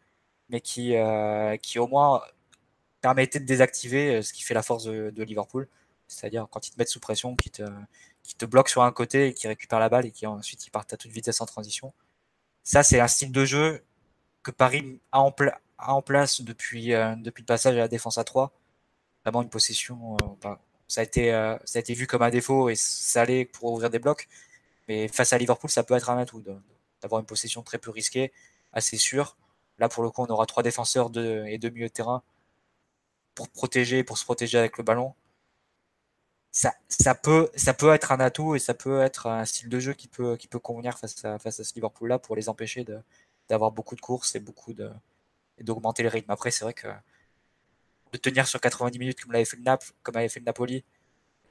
mais qui, euh, qui au moins permettait de désactiver euh, ce qui fait la force de, de Liverpool, c'est-à-dire quand ils te mettent sous pression, qui te, qui te bloquent sur un côté et qui récupèrent la balle et qui ensuite ils partent à toute vitesse en transition. Ça, c'est un style de jeu que Paris a en, place depuis, euh, depuis le passage à la défense à 3. Vraiment une possession. euh, enfin, ça, a été, euh, ça a été vu comme un défaut et ça allait pour ouvrir des blocs. Mais face à Liverpool, ça peut être un atout d'avoir une possession très peu risquée, assez sûre. Là, pour le coup, on aura trois défenseurs et deux milieux de terrain pour protéger, pour se protéger avec le ballon. Ça, ça, peut, ça peut être un atout et ça peut être un style de jeu qui peut, qui peut convenir face à, face à ce Liverpool-là pour les empêcher d'avoir beaucoup de courses et beaucoup de d'augmenter le rythme. Après, c'est vrai que de tenir sur 90 minutes comme l'avait fait le Naples, comme avait fait le Napoli,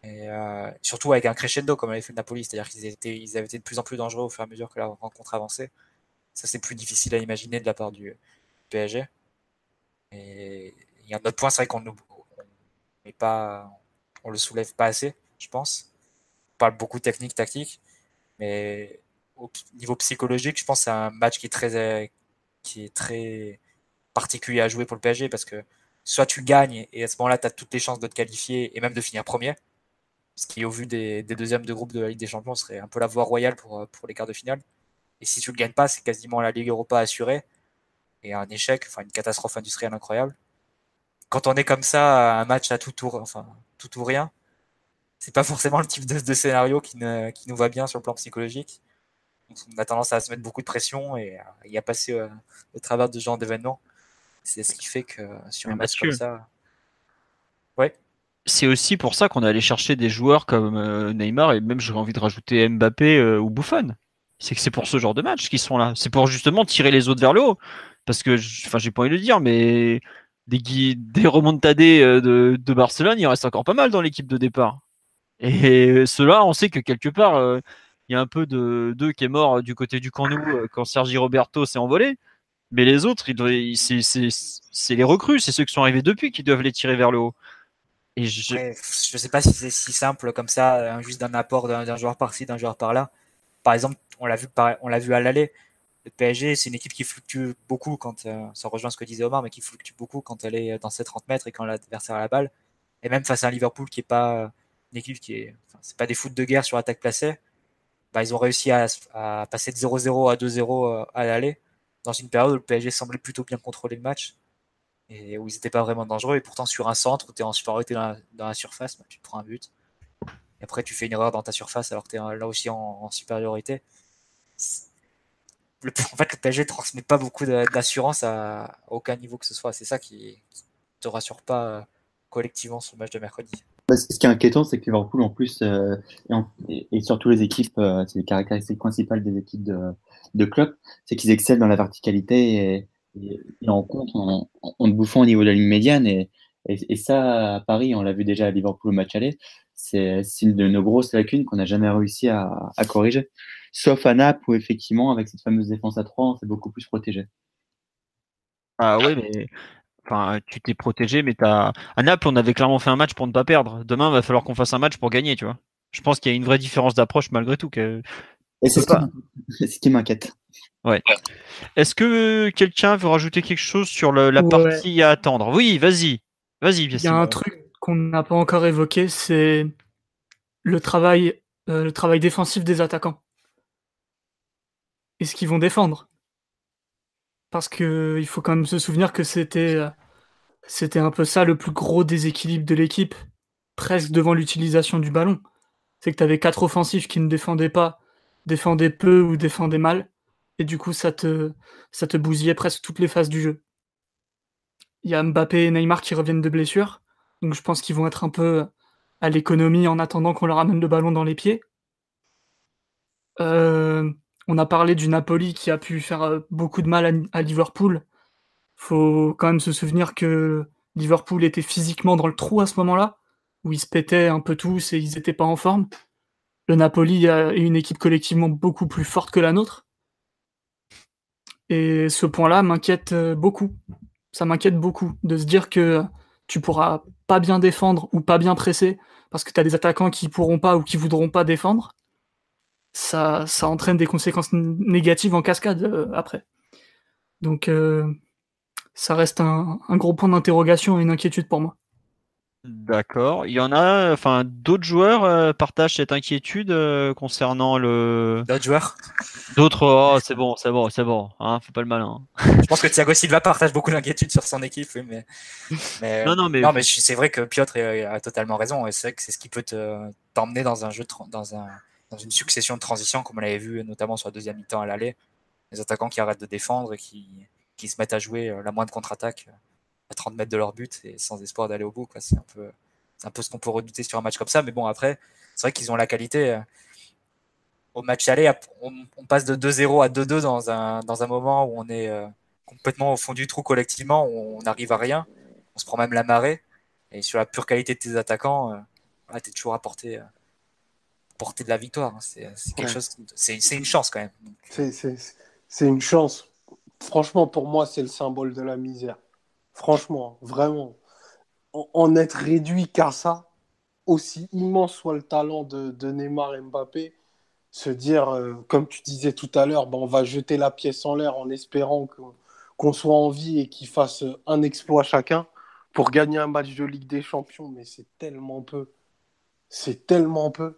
et euh, surtout avec un crescendo comme avait fait le Napoli, c'est-à-dire qu'ils étaient, ils avaient été de plus en plus dangereux au fur et à mesure que la rencontre avançait. Ça, c'est plus difficile à imaginer de la part du PSG. Et il y a un autre point, c'est vrai qu'on on n'est pas, on le soulève pas assez, je pense. On parle beaucoup technique, tactique, mais au niveau psychologique, je pense que c'est un match qui est très, qui est très particulier à jouer pour le PSG parce que soit tu gagnes et à ce moment-là, tu as toutes les chances de te qualifier et même de finir premier. Ce qui, au vu des, deuxièmes de groupe de la Ligue des Champions, serait un peu la voie royale pour, euh, pour les quarts de finale. Et si tu le gagnes pas, c'est quasiment la Ligue Europa assurée et un échec, enfin une catastrophe industrielle incroyable. Quand on est comme ça, un match à tout tour, enfin tout ou rien, c'est pas forcément le type de, de scénario qui, ne, qui nous va bien sur le plan psychologique. Donc, on a tendance à se mettre beaucoup de pression et à y a passé euh, au travers de ce genre d'événements. C'est ce qui fait que sur un match Mathieu. comme ça. Ouais. C'est aussi pour ça qu'on est allé chercher des joueurs comme euh, Neymar et même j'aurais envie de rajouter Mbappé euh, ou Buffon. C'est que c'est pour ce genre de match qu'ils sont là. C'est pour justement tirer les autres vers le haut. Parce que, enfin, j'ai pas envie de le dire, mais des, des remontadés euh, de, de Barcelone, il reste encore pas mal dans l'équipe de départ. Et ceux-là, on sait que quelque part, euh, il y a un peu de d'eux qui est mort euh, du côté du Camp Nou euh, quand Sergi Roberto s'est envolé. Mais les autres, c'est les recrues, c'est ceux qui sont arrivés depuis qui doivent les tirer vers le haut. Et je, je sais pas si c'est si simple comme ça, juste d'un apport d'un joueur par-ci, d'un joueur par-là. Par exemple, on l'a vu, on l'a vu à l'aller. Le PSG, c'est une équipe qui fluctue beaucoup quand, euh, ça rejoint ce que disait Omar, mais qui fluctue beaucoup quand elle est dans ses 30 mètres et quand l'adversaire a la balle. Et même face à un Liverpool qui est pas une équipe qui est, c'est pas des foot de guerre sur attaque placée. Bah, ils ont réussi à, passer de 0-0 à 2-0 euh, à l'aller dans une période où le PSG semblait plutôt bien contrôler le match et où ils n'étaient pas vraiment dangereux. Et pourtant, sur un centre où tu es en supériorité dans la, surface, bah, tu prends un but. Et après, tu fais une erreur dans ta surface alors que tu es là aussi en supériorité. Le, en fait, le PSG transmet pas beaucoup d'assurance à, aucun niveau que ce soit. C'est ça qui, qui te rassure pas euh, collectivement sur le match de mercredi. Bah, ce qui est inquiétant, c'est que Liverpool, en plus, euh, et, surtout les équipes, euh, c'est les caractéristiques principales des équipes de, de club, c'est qu'ils excellent dans la verticalité et, en contre, en, en, bouffant au niveau de la ligne médiane. Et, ça, à Paris, on l'a vu déjà à Liverpool au match aller, c'est une de nos grosses lacunes qu'on n'a jamais réussi à corriger. Sauf à Naples, où effectivement, avec cette fameuse défense à 3, on s'est beaucoup plus protégé. Ah ouais, mais enfin, tu t'es protégé, mais t'as. À Naples, on avait clairement fait un match pour ne pas perdre. Demain, il va falloir qu'on fasse un match pour gagner, tu vois. Je pense qu'il y a une vraie différence d'approche malgré tout. que- Et c'est peut ce qui pas. m'inquiète. Ce qui m'inquiète. Est-ce que quelqu'un veut rajouter quelque chose sur le- la Ouais. partie à attendre? Oui, vas-y. Vas-y, Il y a un truc qu'on n'a pas encore évoqué, c'est le travail, euh, le travail défensif des attaquants. Est-ce qu'ils vont défendre Parce que il faut quand même se souvenir que c'était euh, c'était un peu ça le plus gros déséquilibre de l'équipe, presque devant l'utilisation du ballon. C'est que tu avais quatre offensifs qui ne défendaient pas, défendaient peu ou défendaient mal, et du coup ça te ça te bousillait presque toutes les phases du jeu. Il y a Mbappé et Neymar qui reviennent de blessure, donc je pense qu'ils vont être un peu à l'économie en attendant qu'on leur amène le ballon dans les pieds. Euh, on a parlé du Napoli qui a pu faire euh, beaucoup de mal à, Liverpool. Faut quand même se souvenir que Liverpool était physiquement dans le trou à ce moment-là, où ils se pétaient un peu tous et ils n'étaient pas en forme. Le Napoli est une équipe collectivement beaucoup plus forte que la nôtre. Et ce point-là m'inquiète beaucoup. Ça m'inquiète beaucoup de se dire que tu pourras pas bien défendre ou pas bien presser parce que tu as des attaquants qui pourront pas ou qui voudront pas défendre. Ça, ça entraîne des conséquences négatives en cascade après. Donc, ça reste un, un gros point d'interrogation et une inquiétude pour moi. D'accord. Il y en a, enfin, d'autres joueurs euh, partagent cette inquiétude euh, concernant le. D'autres joueurs? D'autres, oh, c'est bon, c'est bon, c'est bon, hein, fais pas le malin. Je pense que Thiago Silva partage beaucoup d'inquiétude sur son équipe, mais. mais non, non, mais. Non, mais c'est vrai que Piotr a totalement raison, et c'est vrai que c'est ce qui peut t'emmener dans un jeu, dans, un, dans une succession de transitions, comme on l'avait vu notamment sur la deuxième mi-temps à l'aller. Les attaquants qui arrêtent de défendre et qui, qui se mettent à jouer euh, la moindre contre-attaque à 30 mètres de leur but et sans espoir d'aller au bout. C'est un peu, un peu ce qu'on peut redouter sur un match comme ça. Mais bon, après, c'est vrai qu'ils ont la qualité. Euh, au match aller, on, passe de 2-0 à 2-2 dans un, dans un moment où on est euh, complètement au fond du trou collectivement, où on n'arrive à rien. On se prend même la marée. Et sur la pure qualité de tes attaquants, euh, tu es toujours à portée, de la victoire. Hein. C'est quelque chose. C'est une chance quand même. C'est une chance. Franchement, pour moi, c'est le symbole de la misère. Franchement, vraiment. En, être réduit qu'à ça, aussi immense soit le talent de, Neymar et Mbappé, se dire, euh, comme tu disais tout à l'heure, ben, on va jeter la pièce en l'air en espérant qu'on soit en vie et qu'ils fassent un exploit chacun pour gagner un match de Ligue des Champions. Mais c'est tellement peu. C'est tellement peu.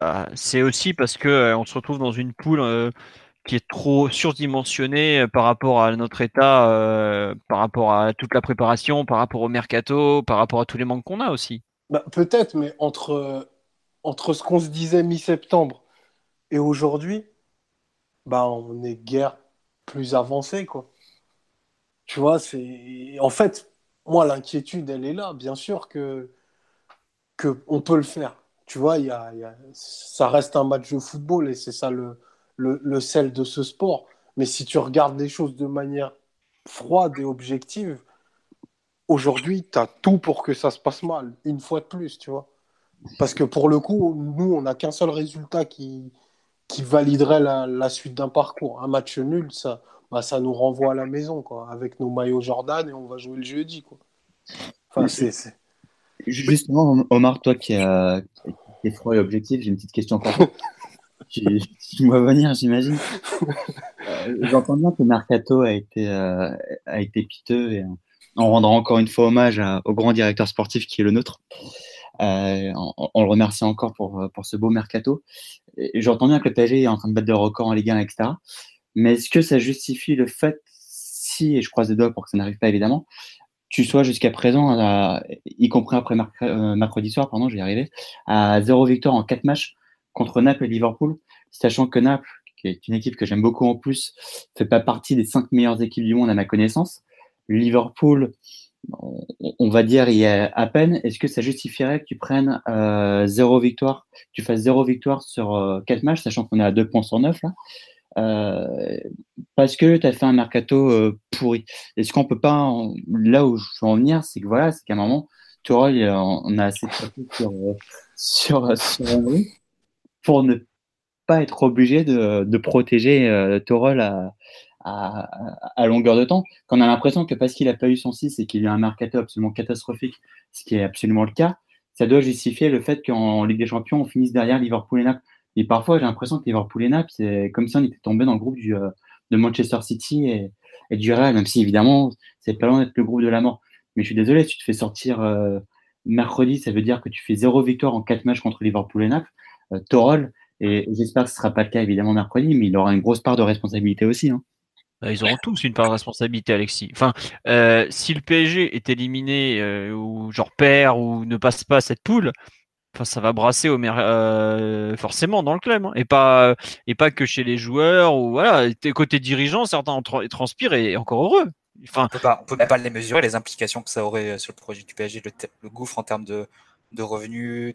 Ah, c'est aussi parce que euh, on se retrouve dans une poule euh, qui est trop surdimensionné euh, par rapport à notre état, par rapport à toute la préparation, par rapport au mercato, par rapport à tous les manques qu'on a aussi. Bah, Peut-être, mais entre, entre ce qu'on se disait mi-septembre et aujourd'hui, bah, on est guère plus avancé. Quoi. Tu vois, c'est. En fait, moi, l'inquiétude, elle est là. Bien sûr que, que on peut le faire. Tu vois, y a, y a... ça reste un match de football et c'est ça le, le, sel de ce sport. Mais si tu regardes les choses de manière froide et objective, aujourd'hui, tu as tout pour que ça se passe mal, une fois de plus, tu vois. Parce que pour le coup, nous, on n'a qu'un seul résultat qui, qui validerait la, suite d'un parcours. Un match nul, ça, bah, ça nous renvoie à la maison, quoi, avec nos maillots Jordan et on va jouer le jeudi, quoi. Enfin, c'est, Justement, Omar, toi qui, es froid et objectif, j'ai une petite question pour toi. tu, tu vois venir, j'imagine. Euh, j'entends bien que Mercato a été, euh, a été piteux et on rendra encore une fois hommage au grand directeur sportif qui est le nôtre. Euh, on, le remercie encore pour, pour ce beau Mercato. J'entends bien que le PSG est en train de battre des records en Ligue 1, etc. Mais est-ce que ça justifie le fait, si, et je croise les doigts pour que ça n'arrive pas évidemment, tu sois jusqu'à présent, y compris après mercredi soir, pardon, je vais y arriver, à zéro victoire en quatre matchs contre Naples et Liverpool, sachant que Naples, qui est une équipe que j'aime beaucoup en plus, fait pas partie des cinq meilleures équipes du monde à ma connaissance. Liverpool, on va dire il y a à peine. Est-ce que ça justifierait que tu prennes euh, zéro victoire, tu fasses zéro victoire sur euh, quatre matchs, sachant qu'on est à deux points sur neuf là? Euh, parce que tu as fait un mercato euh, pourri. Est-ce qu'on peut pas, là où je veux en venir, c'est que voilà, c'est qu'à un moment, vois, on a assez de sur, sur, sur pour ne pas être obligé de, de protéger euh, à, à, longueur de temps. Quand on a l'impression que parce qu'il n'a pas eu son 6 et qu'il y a un mercato absolument catastrophique, ce qui est absolument le cas, ça doit justifier le fait qu'en Ligue des Champions, on finisse derrière Liverpool et Naples. Et parfois, j'ai l'impression que Liverpool et Naples, c'est comme si on était tombé dans le groupe du, euh, de Manchester City et, du Real, même si évidemment, c'est pas loin d'être le groupe de la mort. Mais je suis désolé, si tu te fais sortir euh, mercredi, ça veut dire que tu fais zéro victoire en quatre matchs contre Liverpool et Naples. Euh, Torol. Et j'espère que ce ne sera pas le cas évidemment mercredi, mais il aura une grosse part de responsabilité aussi. Hein. Bah, ils auront tous une part de responsabilité, Alexis. Enfin, euh, si le PSG est éliminé ou genre perd ou ne passe pas cette poule, enfin, ça va brasser au forcément dans le club hein. et pas et pas que chez les joueurs ou voilà. Côté dirigeants, certains transpirent et encore heureux. Enfin, on peut pas, peut pas les mesurer les implications que ça aurait sur le projet du PSG, le, gouffre en termes de, de revenus,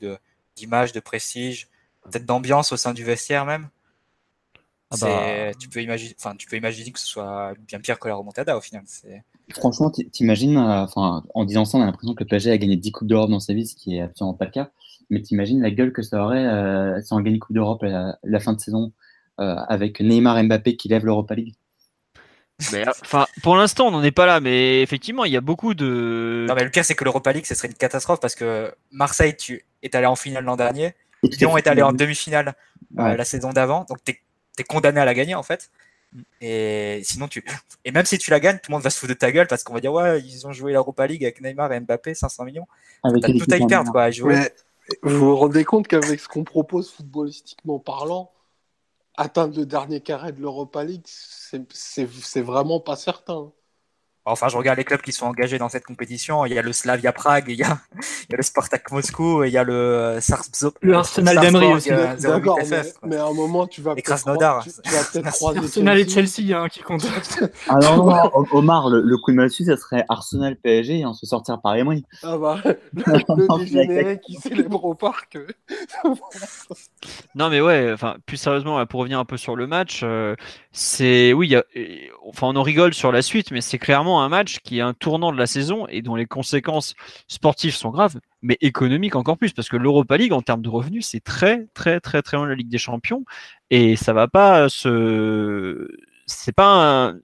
d'image, de prestige peut-être d'ambiance au sein du vestiaire même. Ah bah... tu, peux imaginer, enfin, tu peux imaginer que ce soit bien pire que la remontada au final. Franchement, t'imagines, euh, en disant ça, on a l'impression que le PSG a gagné 10 Coupes d'Europe dans sa vie, ce qui est absolument pas le cas. Mais t'imagines la gueule que ça aurait euh, si on gagne une Coupe d'Europe à la, fin de saison euh, avec Neymar et Mbappé qui lèvent l'Europa League. Mais, enfin, pour l'instant, on n'en est pas là, mais effectivement, il y a beaucoup de. Non, mais le cas, c'est que l'Europa League, ce serait une catastrophe parce que Marseille, tu es allé en finale l'an dernier, Lyon est allé en demi-finale euh, la saison d'avant, donc tu es, condamné à la gagner en fait. Et sinon, tu. Et même si tu la gagnes, tout le monde va se foutre de ta gueule parce qu'on va dire, ouais, ils ont joué l'Europa League avec Neymar et Mbappé, 500 millions. T'as tout à y perdre, quoi, à jouer. Vous vous rendez compte qu'avec ce qu'on propose footballistiquement parlant, atteindre le dernier carré de l'Europa League, c'est- vraiment pas certain. Enfin, je regarde les clubs qui sont engagés dans cette compétition. Il y a le Slavia Prague, il y a, il y a le Spartak Moscou, et il y a le euh, Sarpsborg. Le Arsenal d'Emery aussi. euh, 08 D'accord, mais, à un moment, tu vas peut-être Krasnodar. croiser- tu, tu vas peut-être croiser Arsenal et Chelsea hein, qui comptent. Ah non, non, non, Omar, le, le coup de massue, ça serait Arsenal PSG et on se sortir par Emery. Ah bah, le, qui célèbre au parc. Non, mais ouais, enfin, plus sérieusement, pour revenir un peu sur le match, euh, c'est. Oui, il y a- et- enfin, on en rigole sur la suite, mais c'est clairement un match qui est un tournant de la saison et dont les conséquences sportives sont graves, mais économiques encore plus, parce que l'Europa League, en termes de revenus, c'est très, très, très, très loin de la Ligue des Champions et ça va pas se. C'est pas un.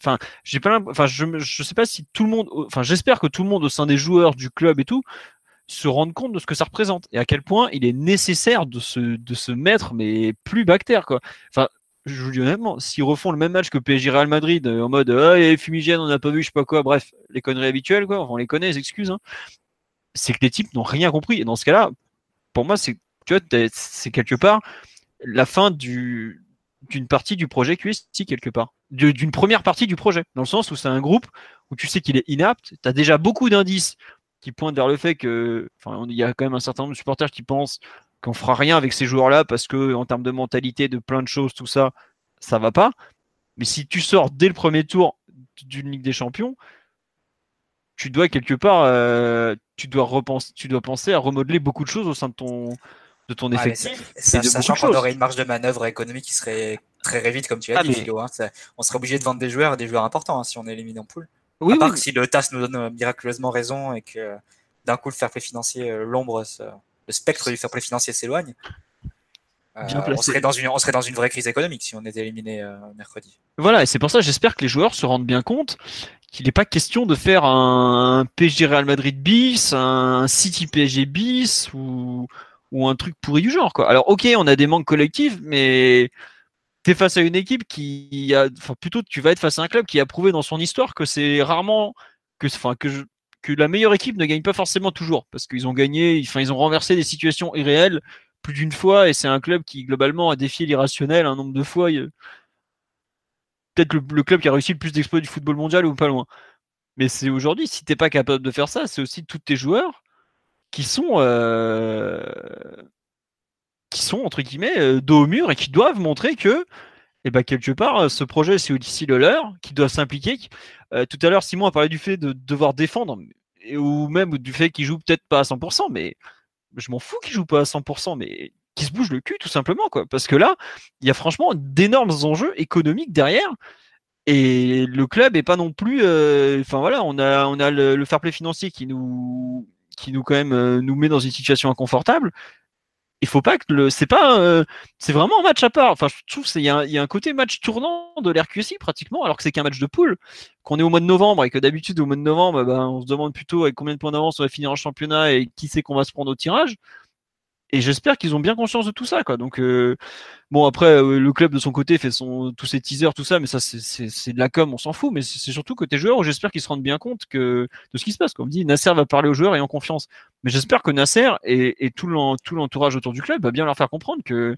Enfin, j'ai pas enfin, je, je sais pas si tout le monde, enfin, j'espère que tout le monde au sein des joueurs, du club et tout, se rendre compte de ce que ça représente et à quel point il est nécessaire de se, de se mettre, mais plus bactère, quoi. Enfin, je vous dis honnêtement, s'ils refont le même match que PSG Real Madrid euh, en mode ah, il y a les fumigènes, on n'a pas vu, je sais pas quoi, bref, les conneries habituelles, quoi, on les connaît, les excuses, hein. c'est que les types n'ont rien compris. Et dans ce cas-là, pour moi, c'est, quelque part la fin du, d'une partie du projet QST, quelque part. D'une première partie du projet, dans le sens où c'est un groupe où tu sais qu'il est inapte, tu as déjà beaucoup d'indices qui pointent vers le fait que, enfin, il y a quand même un certain nombre de supporters qui pensent qu'on fera rien avec ces joueurs-là parce que en termes de mentalité, de plein de choses, tout ça, ça va pas. Mais si tu sors dès le premier tour d'une Ligue des Champions, tu dois quelque part, euh, tu dois repenser, tu dois penser à remodeler beaucoup de choses au sein de ton de ton effectif. ça- sachant qu'on aurait une marge de manœuvre économique qui serait très réduite, comme tu as Ah, dit, mais- Philo, hein. Ça- on serait obligé de vendre des joueurs des joueurs importants hein, si on est éliminé en poule. Oui, à part oui, que si le TAS nous donne euh, miraculeusement raison et que d'un coup le fair play financier, euh, l'ombre, se- le spectre du fair play financier s'éloigne, euh, on, serait dans une, on serait dans une vraie crise économique si on était éliminé euh, mercredi. Voilà, et c'est pour ça j'espère que les joueurs se rendent bien compte qu'il n'est pas question de faire un PSG Real Madrid bis, un City PSG bis ou, ou un truc pourri du genre. Quoi. Alors ok, on a des manques collectifs, mais tu es face à une équipe qui a, enfin plutôt tu vas être face à un club qui a prouvé dans son histoire que c'est rarement que, enfin que je- que la meilleure équipe ne gagne pas forcément toujours parce qu'ils ont gagné, enfin ils ont renversé des situations irréelles plus d'une fois et c'est un club qui globalement a défié l'irrationnel un nombre de fois. peut-être le, le club qui a réussi le plus d'exploits du football mondial ou pas loin. Mais c'est aujourd'hui, si t'es pas capable de faire ça, c'est aussi tous tes joueurs qui sont euh, qui sont entre guillemets euh, dos au mur et qui doivent montrer que et ben quelque part euh, ce projet c'est aussi le leur, qui doivent s'impliquer. Euh, tout à l'heure Simon a parlé du fait de devoir défendre ou même du fait qu'ils jouent peut-être pas à 100%, mais je m'en fous qu'ils jouent pas à 100%, mais qu'ils se bougent le cul tout simplement quoi. Parce que là, il y a franchement d'énormes enjeux économiques derrière. Et le club est pas non plus. euh, Enfin voilà, on a on a le, fair play financier qui nous qui nous quand même nous met dans une situation inconfortable. Il faut pas que le c'est pas euh, c'est vraiment un match à part. Enfin je trouve c'est il y, a un- côté match tournant de l'RQSI pratiquement alors que c'est qu'un match de poule qu'on est au mois de novembre et que d'habitude au mois de novembre ben, on se demande plutôt avec combien de points d'avance on va finir en championnat et qui c'est qu'on va se prendre au tirage. Et j'espère qu'ils ont bien conscience de tout ça quoi. Donc euh, Bon, après, euh, le club de son côté fait son, tous ses teasers, tout ça, mais ça, c'est- de la com, on s'en fout. Mais c'est surtout côté joueur où j'espère qu'ils se rendent bien compte que, de ce qui se passe. Comme dit, Nasser va parler aux joueurs et en confiance. Mais j'espère que Nasser et, et tout l'en- tout l'entourage autour du club va bien leur faire comprendre que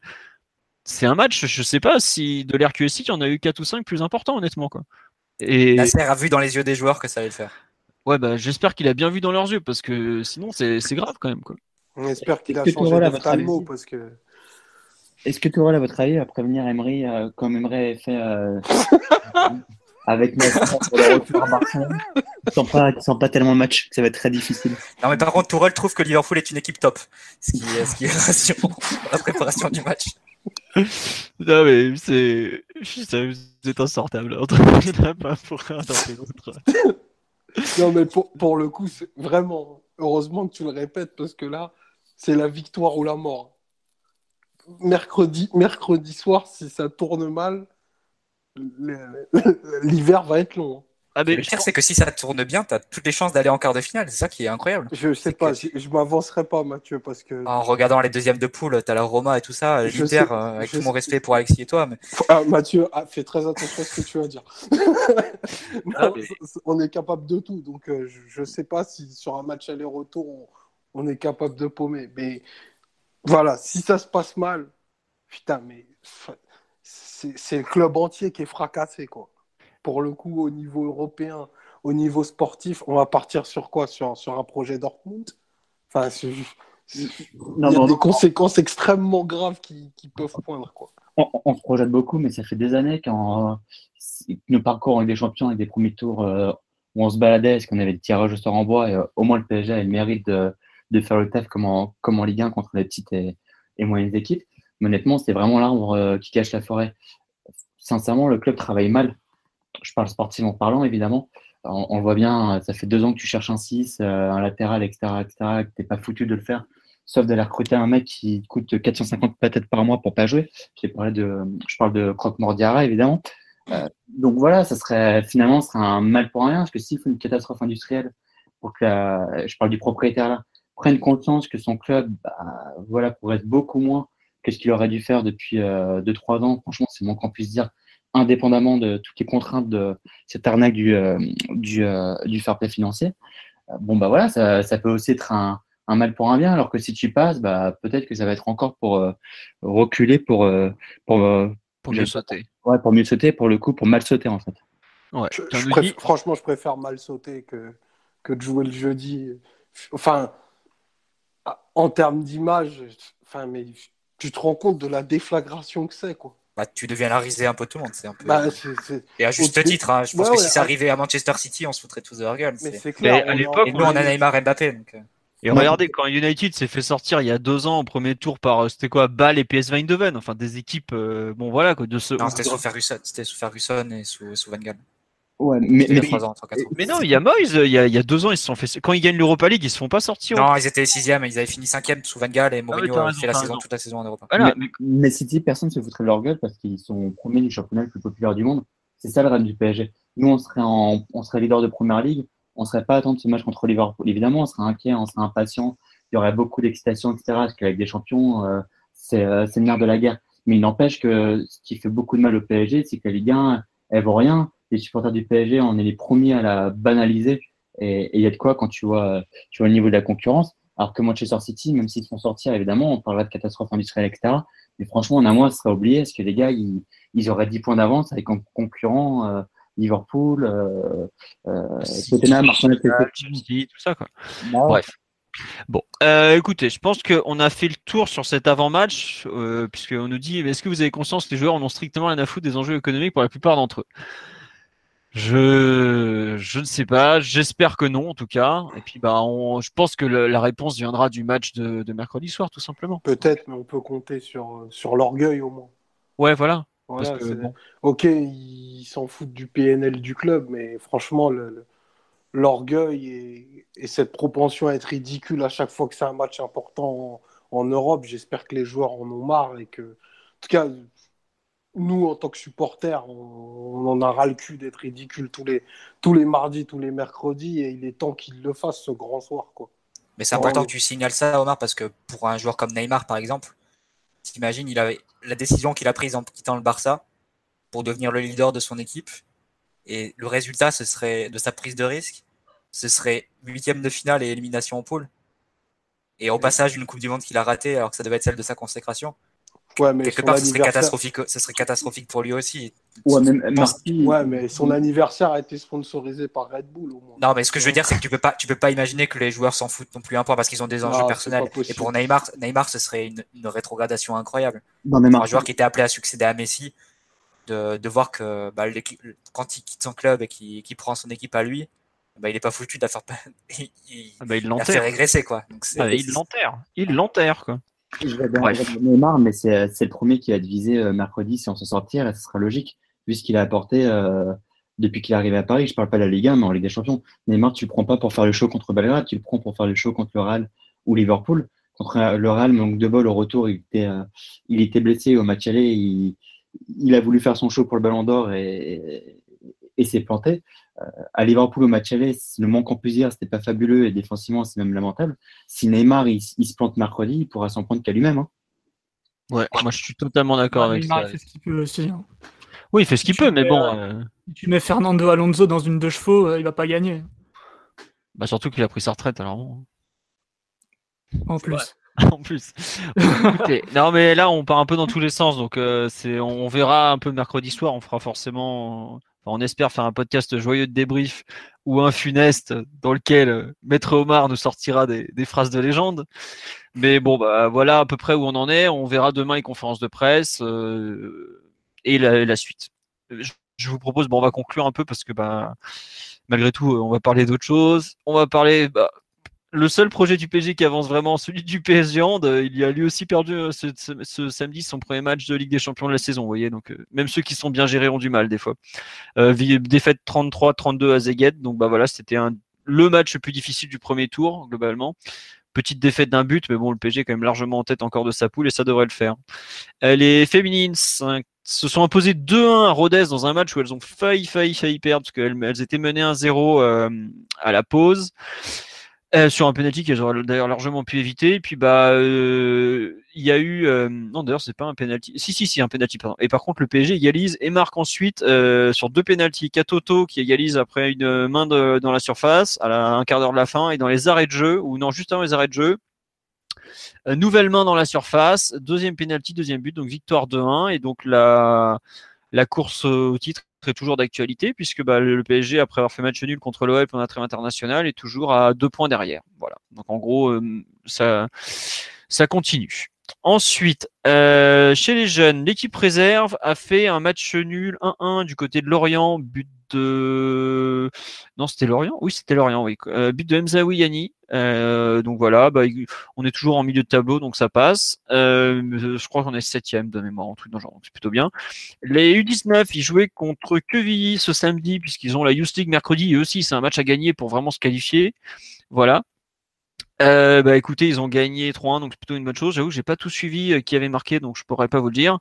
c'est un match, je sais pas si de l'RQSI, il y en a eu 4 ou 5 plus importants, honnêtement. Quoi. Et Nasser a vu dans les yeux des joueurs que ça allait le faire. ouais, bah, j'espère qu'il a bien vu dans leurs yeux, parce que sinon, c'est c'est grave quand même. Quoi. On espère qu'il a Est-ce que changé Tourelle, à votre d'ophtalmo avis parce que. Est-ce que Tourelle, à votre avis, va prévenir Emery euh, comme Emery avait fait euh, avec Nasser pour le retour à Barcelone? Il sent pas, tellement le match, que ça va être très difficile. Non, mais par contre, Tourelle trouve que Liverpool est une équipe top, ce qui, est- ce qui est rassurant pour la préparation du match. Non, mais c'est. c'est- insortable. En a pas pour un dans l'autre. Non, mais pour, pour le coup, c'est vraiment. Heureusement que tu le répètes parce que là, c'est la victoire ou la mort. Mercredi, mercredi soir, si ça tourne mal, l'hiver va être long. Ah, mais le pire, c'est que si ça tourne bien, tu as toutes les chances d'aller en quart de finale. C'est ça qui est incroyable. Je sais pas, je, je m'avancerai pas, Mathieu, parce que. En regardant les deuxièmes de poule, tu as la Roma et tout ça. l'Inter, euh, avec tout mon respect pour Alexis et toi. Mais... Ah, Mathieu, ah, fais très attention à ce que tu vas dire. Ah, on est capable de tout. Donc, euh, je, ne sais pas si sur un match aller-retour, on, est capable de paumer. Mais voilà, si ça se passe mal, putain, mais c'est le club entier qui est fracassé, quoi pour le coup, au niveau européen, au niveau sportif, on va partir sur quoi? Sur, sur un projet Dortmund? Enfin, il y a des conséquences extrêmement graves qui, qui peuvent poindre. Quoi. On, se projette beaucoup, mais ça fait des années qu'en nos parcours avec des champions et des premiers tours euh, où on se baladait, est-ce qu'on avait des tirages au sort en bois, et euh, au moins le PSG a le mérite de, de faire le taf comme en, comme Ligue 1 contre les petites et, moyennes équipes. Mais honnêtement, c'est vraiment l'arbre euh, qui cache la forêt. Sincèrement, le club travaille mal je parle sportivement parlant, évidemment. On, voit bien, ça fait deux ans que tu cherches un 6, euh, un latéral, etc., etc., que tu n'es pas foutu de le faire, sauf d'aller recruter un mec qui coûte 450 patates par mois pour pas jouer. Je parle de, je parle de Croque Mordiara, évidemment. Euh, donc voilà, ça serait finalement ce serait un mal pour rien, parce que s'il faut une catastrophe industrielle pour que je parle du propriétaire là, prenne conscience que son club bah, voilà, pourrait être beaucoup moins que ce qu'il aurait dû faire depuis 2-3 euh, ans, franchement, c'est moins qu'on puisse dire indépendamment de toutes les contraintes de cette arnaque du, euh, du, euh, du fair play financier, bon, bah voilà, ça, ça peut aussi être un, un, mal pour un bien, alors que si tu passes, bah, peut-être que ça va être encore pour reculer, pour, pour, pour mieux sauter. Ouais, pour mieux sauter, pour le coup, pour mal sauter en fait. Ouais. Franchement, je préfère mal sauter que, que de jouer le jeudi. Enfin, en termes d'image, enfin, mais tu te rends compte de la déflagration que c'est, quoi bah, tu deviens la risée un peu tout le monde. C'est un peu... Bah, Et à juste titre, hein, je pense que si ça arrivait à Manchester City, on se foutrait tous de leur gueule. Mais c'est clair. à l'époque, et nous, on a Neymar et Mbappé. Donc... Euh. Et regardez, quand United s'est fait sortir il y a deux ans au premier tour par, euh, c'était quoi, Bâle et PS Eindhoven, enfin des équipes, euh, bon voilà quoi, de ce. Non, c'était sous Ferguson, c'était sous Ferguson et sous, sous Van Gaal. Ouais, mais, mais, ans, mais, non, il y a Moyes, il y a, il y a deux ans, ils se sont fait. Quand ils gagnent l'Europa League, ils se font pas sortir. Non, ils étaient sixième, ils avaient fini cinquième sous Van Gaal et ah Mourinho a fait la saison, toute la saison en Europe. mais, City, personne ne se foutrait de leur gueule parce qu'ils sont premiers du championnat le plus populaire du monde. C'est ça le rêve du PSG. Nous, on serait, en, on serait leader de première ligue, on serait pas à attendre ce match contre Liverpool. Évidemment, on serait inquiet, on serait impatient, il y aurait beaucoup d'excitation, etc. Parce qu'avec des champions, euh, euh, c'est le nerf de la guerre. Mais il n'empêche que ce qui fait beaucoup de mal au PSG, c'est que la Ligue 1, elle vaut rien les supporters du PSG, on est les premiers à la banaliser. Et il y a de quoi quand tu vois, tu vois le niveau de la concurrence. Alors que Manchester City, même s'ils font sortir, évidemment, on parlera de catastrophe industrielle, etc. Mais franchement, en un mois, ce serait oublié. Parce que les gars, ils, ils auraient 10 points d'avance avec un concurrent euh, Liverpool, euh, euh, Tottenham, Arsenal, tout ça. Quoi. Bref. Bon, euh, écoutez, je pense qu'on a fait le tour sur cet avant-match, euh, puisqu'on nous dit est-ce que vous avez conscience que les joueurs en ont strictement rien à foutre des enjeux économiques pour la plupart d'entre eux? Je, je ne sais pas. J'espère que non, en tout cas. Et puis, bah, je pense que la réponse viendra du match de, mercredi soir, tout simplement. Peut-être, mais on peut compter sur, sur l'orgueil au moins. Ouais, voilà. Ok, ils s'en foutent du PNL du club, mais franchement, l'orgueil et, et, cette propension à être ridicule à chaque fois que c'est un match important en, en Europe, j'espère que les joueurs en ont marre et que, en tout cas, nous, en tant que supporters, on, en a ras le cul d'être ridicule tous les, tous les mardis, tous les mercredis, et il est temps qu'il le fasse ce grand soir. Quoi. Mais c'est important que tu signales ça, Omar, parce que pour un joueur comme Neymar, par exemple, t'imagines, il avait la décision qu'il a prise en quittant le Barça pour devenir le leader de son équipe, et le résultat, ce serait de sa prise de risque, ce serait huitième de finale et élimination en poule. Et au passage, une Coupe du Monde qu'il a ratée alors que ça devait être celle de sa consécration. Ouais, mais Quelque part, ce serait, catastrophique, ce serait catastrophique pour lui aussi. Ouais, ouais, mais son anniversaire a été sponsorisé par Red Bull au moins. Non, mais ce que je veux dire, c'est que tu peux pas, tu peux pas imaginer que les joueurs s'en foutent non plus un point parce qu'ils ont des enjeux personnels. Et pour Neymar, Neymar, ce serait une, une rétrogradation incroyable. Non, mais un joueur qui était appelé à succéder à Messi, de, de voir que bah, quand il quitte son club et qu'il prend son équipe à lui, bah, il est pas foutu de la faire, il, ah bah, il, il régresser quoi. Donc, ah, il l'enterre, il l'enterre quoi. Je vais Neymar, mais c'est le premier qui va diviser euh, mercredi si on se sortir, et ce sera logique, vu ce qu'il a apporté euh, depuis qu'il est arrivé à Paris. Je parle pas de la Ligue 1, mais en Ligue des Champions. Neymar, tu le prends pas pour faire le show contre Belgrade, tu le prends pour faire le show contre le Real ou Liverpool. Contre le Real, manque de bol au retour, il était, euh, il était blessé au match aller, il, il a voulu faire son show pour le Ballon d'Or et, et, s'est planté. Euh, à Liverpool au match aller, le manque en plusieurs, c'était pas fabuleux et défensivement, c'est même lamentable. Si Neymar il, se plante mercredi, il pourra s'en prendre qu'à lui-même. Hein. Ouais, moi je suis totalement d'accord avec Neymar, ça. Il fait ce qu'il peut aussi. Hein. Oui, il fait ce qu'il peut, mais bon. Euh, tu mets Fernando Alonso dans une deux chevaux, il va pas gagner. Bah surtout qu'il a pris sa retraite, alors bon. En plus. en plus. non, mais là, on part un peu dans tous les sens. Donc, euh, c'est, on verra un peu mercredi soir. On fera forcément. On espère faire un podcast joyeux de débrief ou un funeste dans lequel euh, Maître Omar nous sortira des, phrases de légende. Mais bon, bah voilà à peu près où on en est. On verra demain les conférences de presse euh, et la, suite. Je, vous propose, bon, on va conclure un peu parce que bah, malgré tout, on va parler d'autres choses. On va parler. Bah, le seul projet du PSG qui avance vraiment, celui du PSG euh, il y a lui aussi perdu euh, ce, samedi son premier match de Ligue des Champions de la saison, vous voyez. Donc euh, même ceux qui sont bien gérés ont du mal des fois. défaite 33-32 à Zeguet, donc bah voilà, c'était le match le plus difficile du premier tour globalement. Petite défaite d'un but, mais bon, le PSG est quand même largement en tête encore de sa poule et ça devrait le faire. Les féminines se sont imposées 2-1 à Rodez dans un match où elles ont failli, failli, failli perdre parce qu'elles elles étaient menées 1-0 à la pause. Euh, sur un penalty qu'elles auraient d'ailleurs largement pu éviter. Et puis bah euh, il y a eu euh, non d'ailleurs c'est pas un penalty. Si si si un penalty pardon. Et par contre le PSG égalise et marque ensuite sur deux penalties. Katoto qui égalise après une main dans la surface à un quart d'heure de la fin et dans les arrêts de jeu ou non juste avant les arrêts de jeu. nouvelle main dans la surface, deuxième penalty, deuxième but, donc victoire 2-1 et donc la la course au titre toujours d'actualité puisque bah, le PSG, après avoir fait match nul contre l'OL pendant la trêve internationale, est toujours à deux points derrière. Voilà. Donc en gros, euh, ça, continue. Ensuite, euh, chez les jeunes, l'équipe réserve a fait un match nul 1-1 du côté de Lorient, non c'était Lorient? Oui c'était Lorient oui. Euh, but de Mzaoui euh, donc voilà bah, on est toujours en milieu de tableau donc ça passe. Euh, je crois qu'on est septième de mémoire un truc dans genre donc c'est plutôt bien. Les U19 ils jouaient contre Quevilly ce samedi puisqu'ils ont la Youth League mercredi et aussi c'est un match à gagner pour vraiment se qualifier. Voilà euh, bah écoutez, ils ont gagné 3-1, donc c'est plutôt une bonne chose. J'avoue, j'ai pas tout suivi euh, qui avait marqué, donc je pourrais pas vous le dire.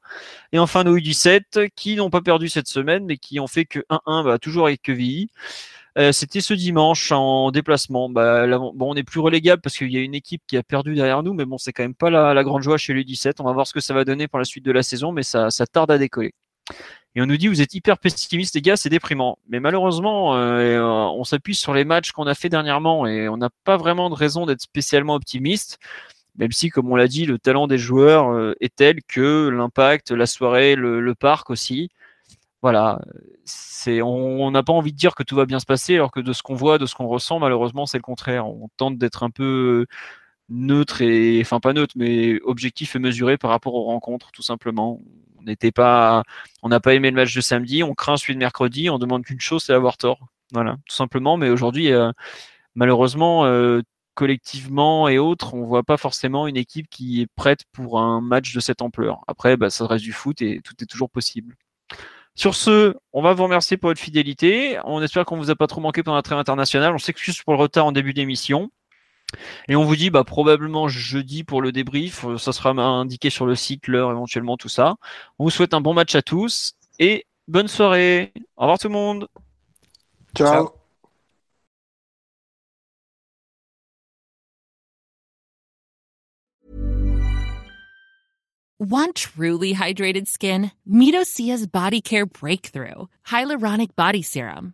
Et enfin nos U17 qui n'ont pas perdu cette semaine, mais qui ont fait que 1-1, bah, toujours avec Quevilly. Euh, C'était ce dimanche en déplacement. Bah, bon, on est plus relégable parce qu'il y a une équipe qui a perdu derrière nous, mais bon, c'est quand même pas la, la grande joie chez les U17. On va voir ce que ça va donner pour la suite de la saison, mais ça, ça tarde à décoller. Et on nous dit, vous êtes hyper pessimiste, les gars, c'est déprimant. Mais malheureusement, euh, on s'appuie sur les matchs qu'on a fait dernièrement et on n'a pas vraiment de raison d'être spécialement optimiste. Même si, comme on l'a dit, le talent des joueurs euh, est tel que l'impact, la soirée, le, parc aussi. Voilà, on n'a pas envie de dire que tout va bien se passer, alors que de ce qu'on voit, de ce qu'on ressent, malheureusement, c'est le contraire. On tente d'être un peu neutre et, enfin pas neutre, mais objectif et mesuré par rapport aux rencontres, tout simplement on n'a pas aimé le match de samedi, on craint celui de mercredi, on demande qu'une chose, c'est avoir tort. Voilà, tout simplement. Mais aujourd'hui, euh, malheureusement, euh, collectivement et autres, on voit pas forcément une équipe qui est prête pour un match de cette ampleur. Après, bah, ça reste du foot et tout est toujours possible. Sur ce, on va vous remercier pour votre fidélité. On espère qu'on vous a pas trop manqué pendant la trêve internationale. On s'excuse pour le retard en début d'émission. Et on vous dit bah, probablement jeudi pour le débrief. Ça sera indiqué sur le site, l'heure éventuellement, tout ça. On vous souhaite un bon match à tous et bonne soirée. Au revoir tout le monde. Ciao. Want truly hydrated skin? Midosia's Body Care Breakthrough Hyaluronic Body Serum.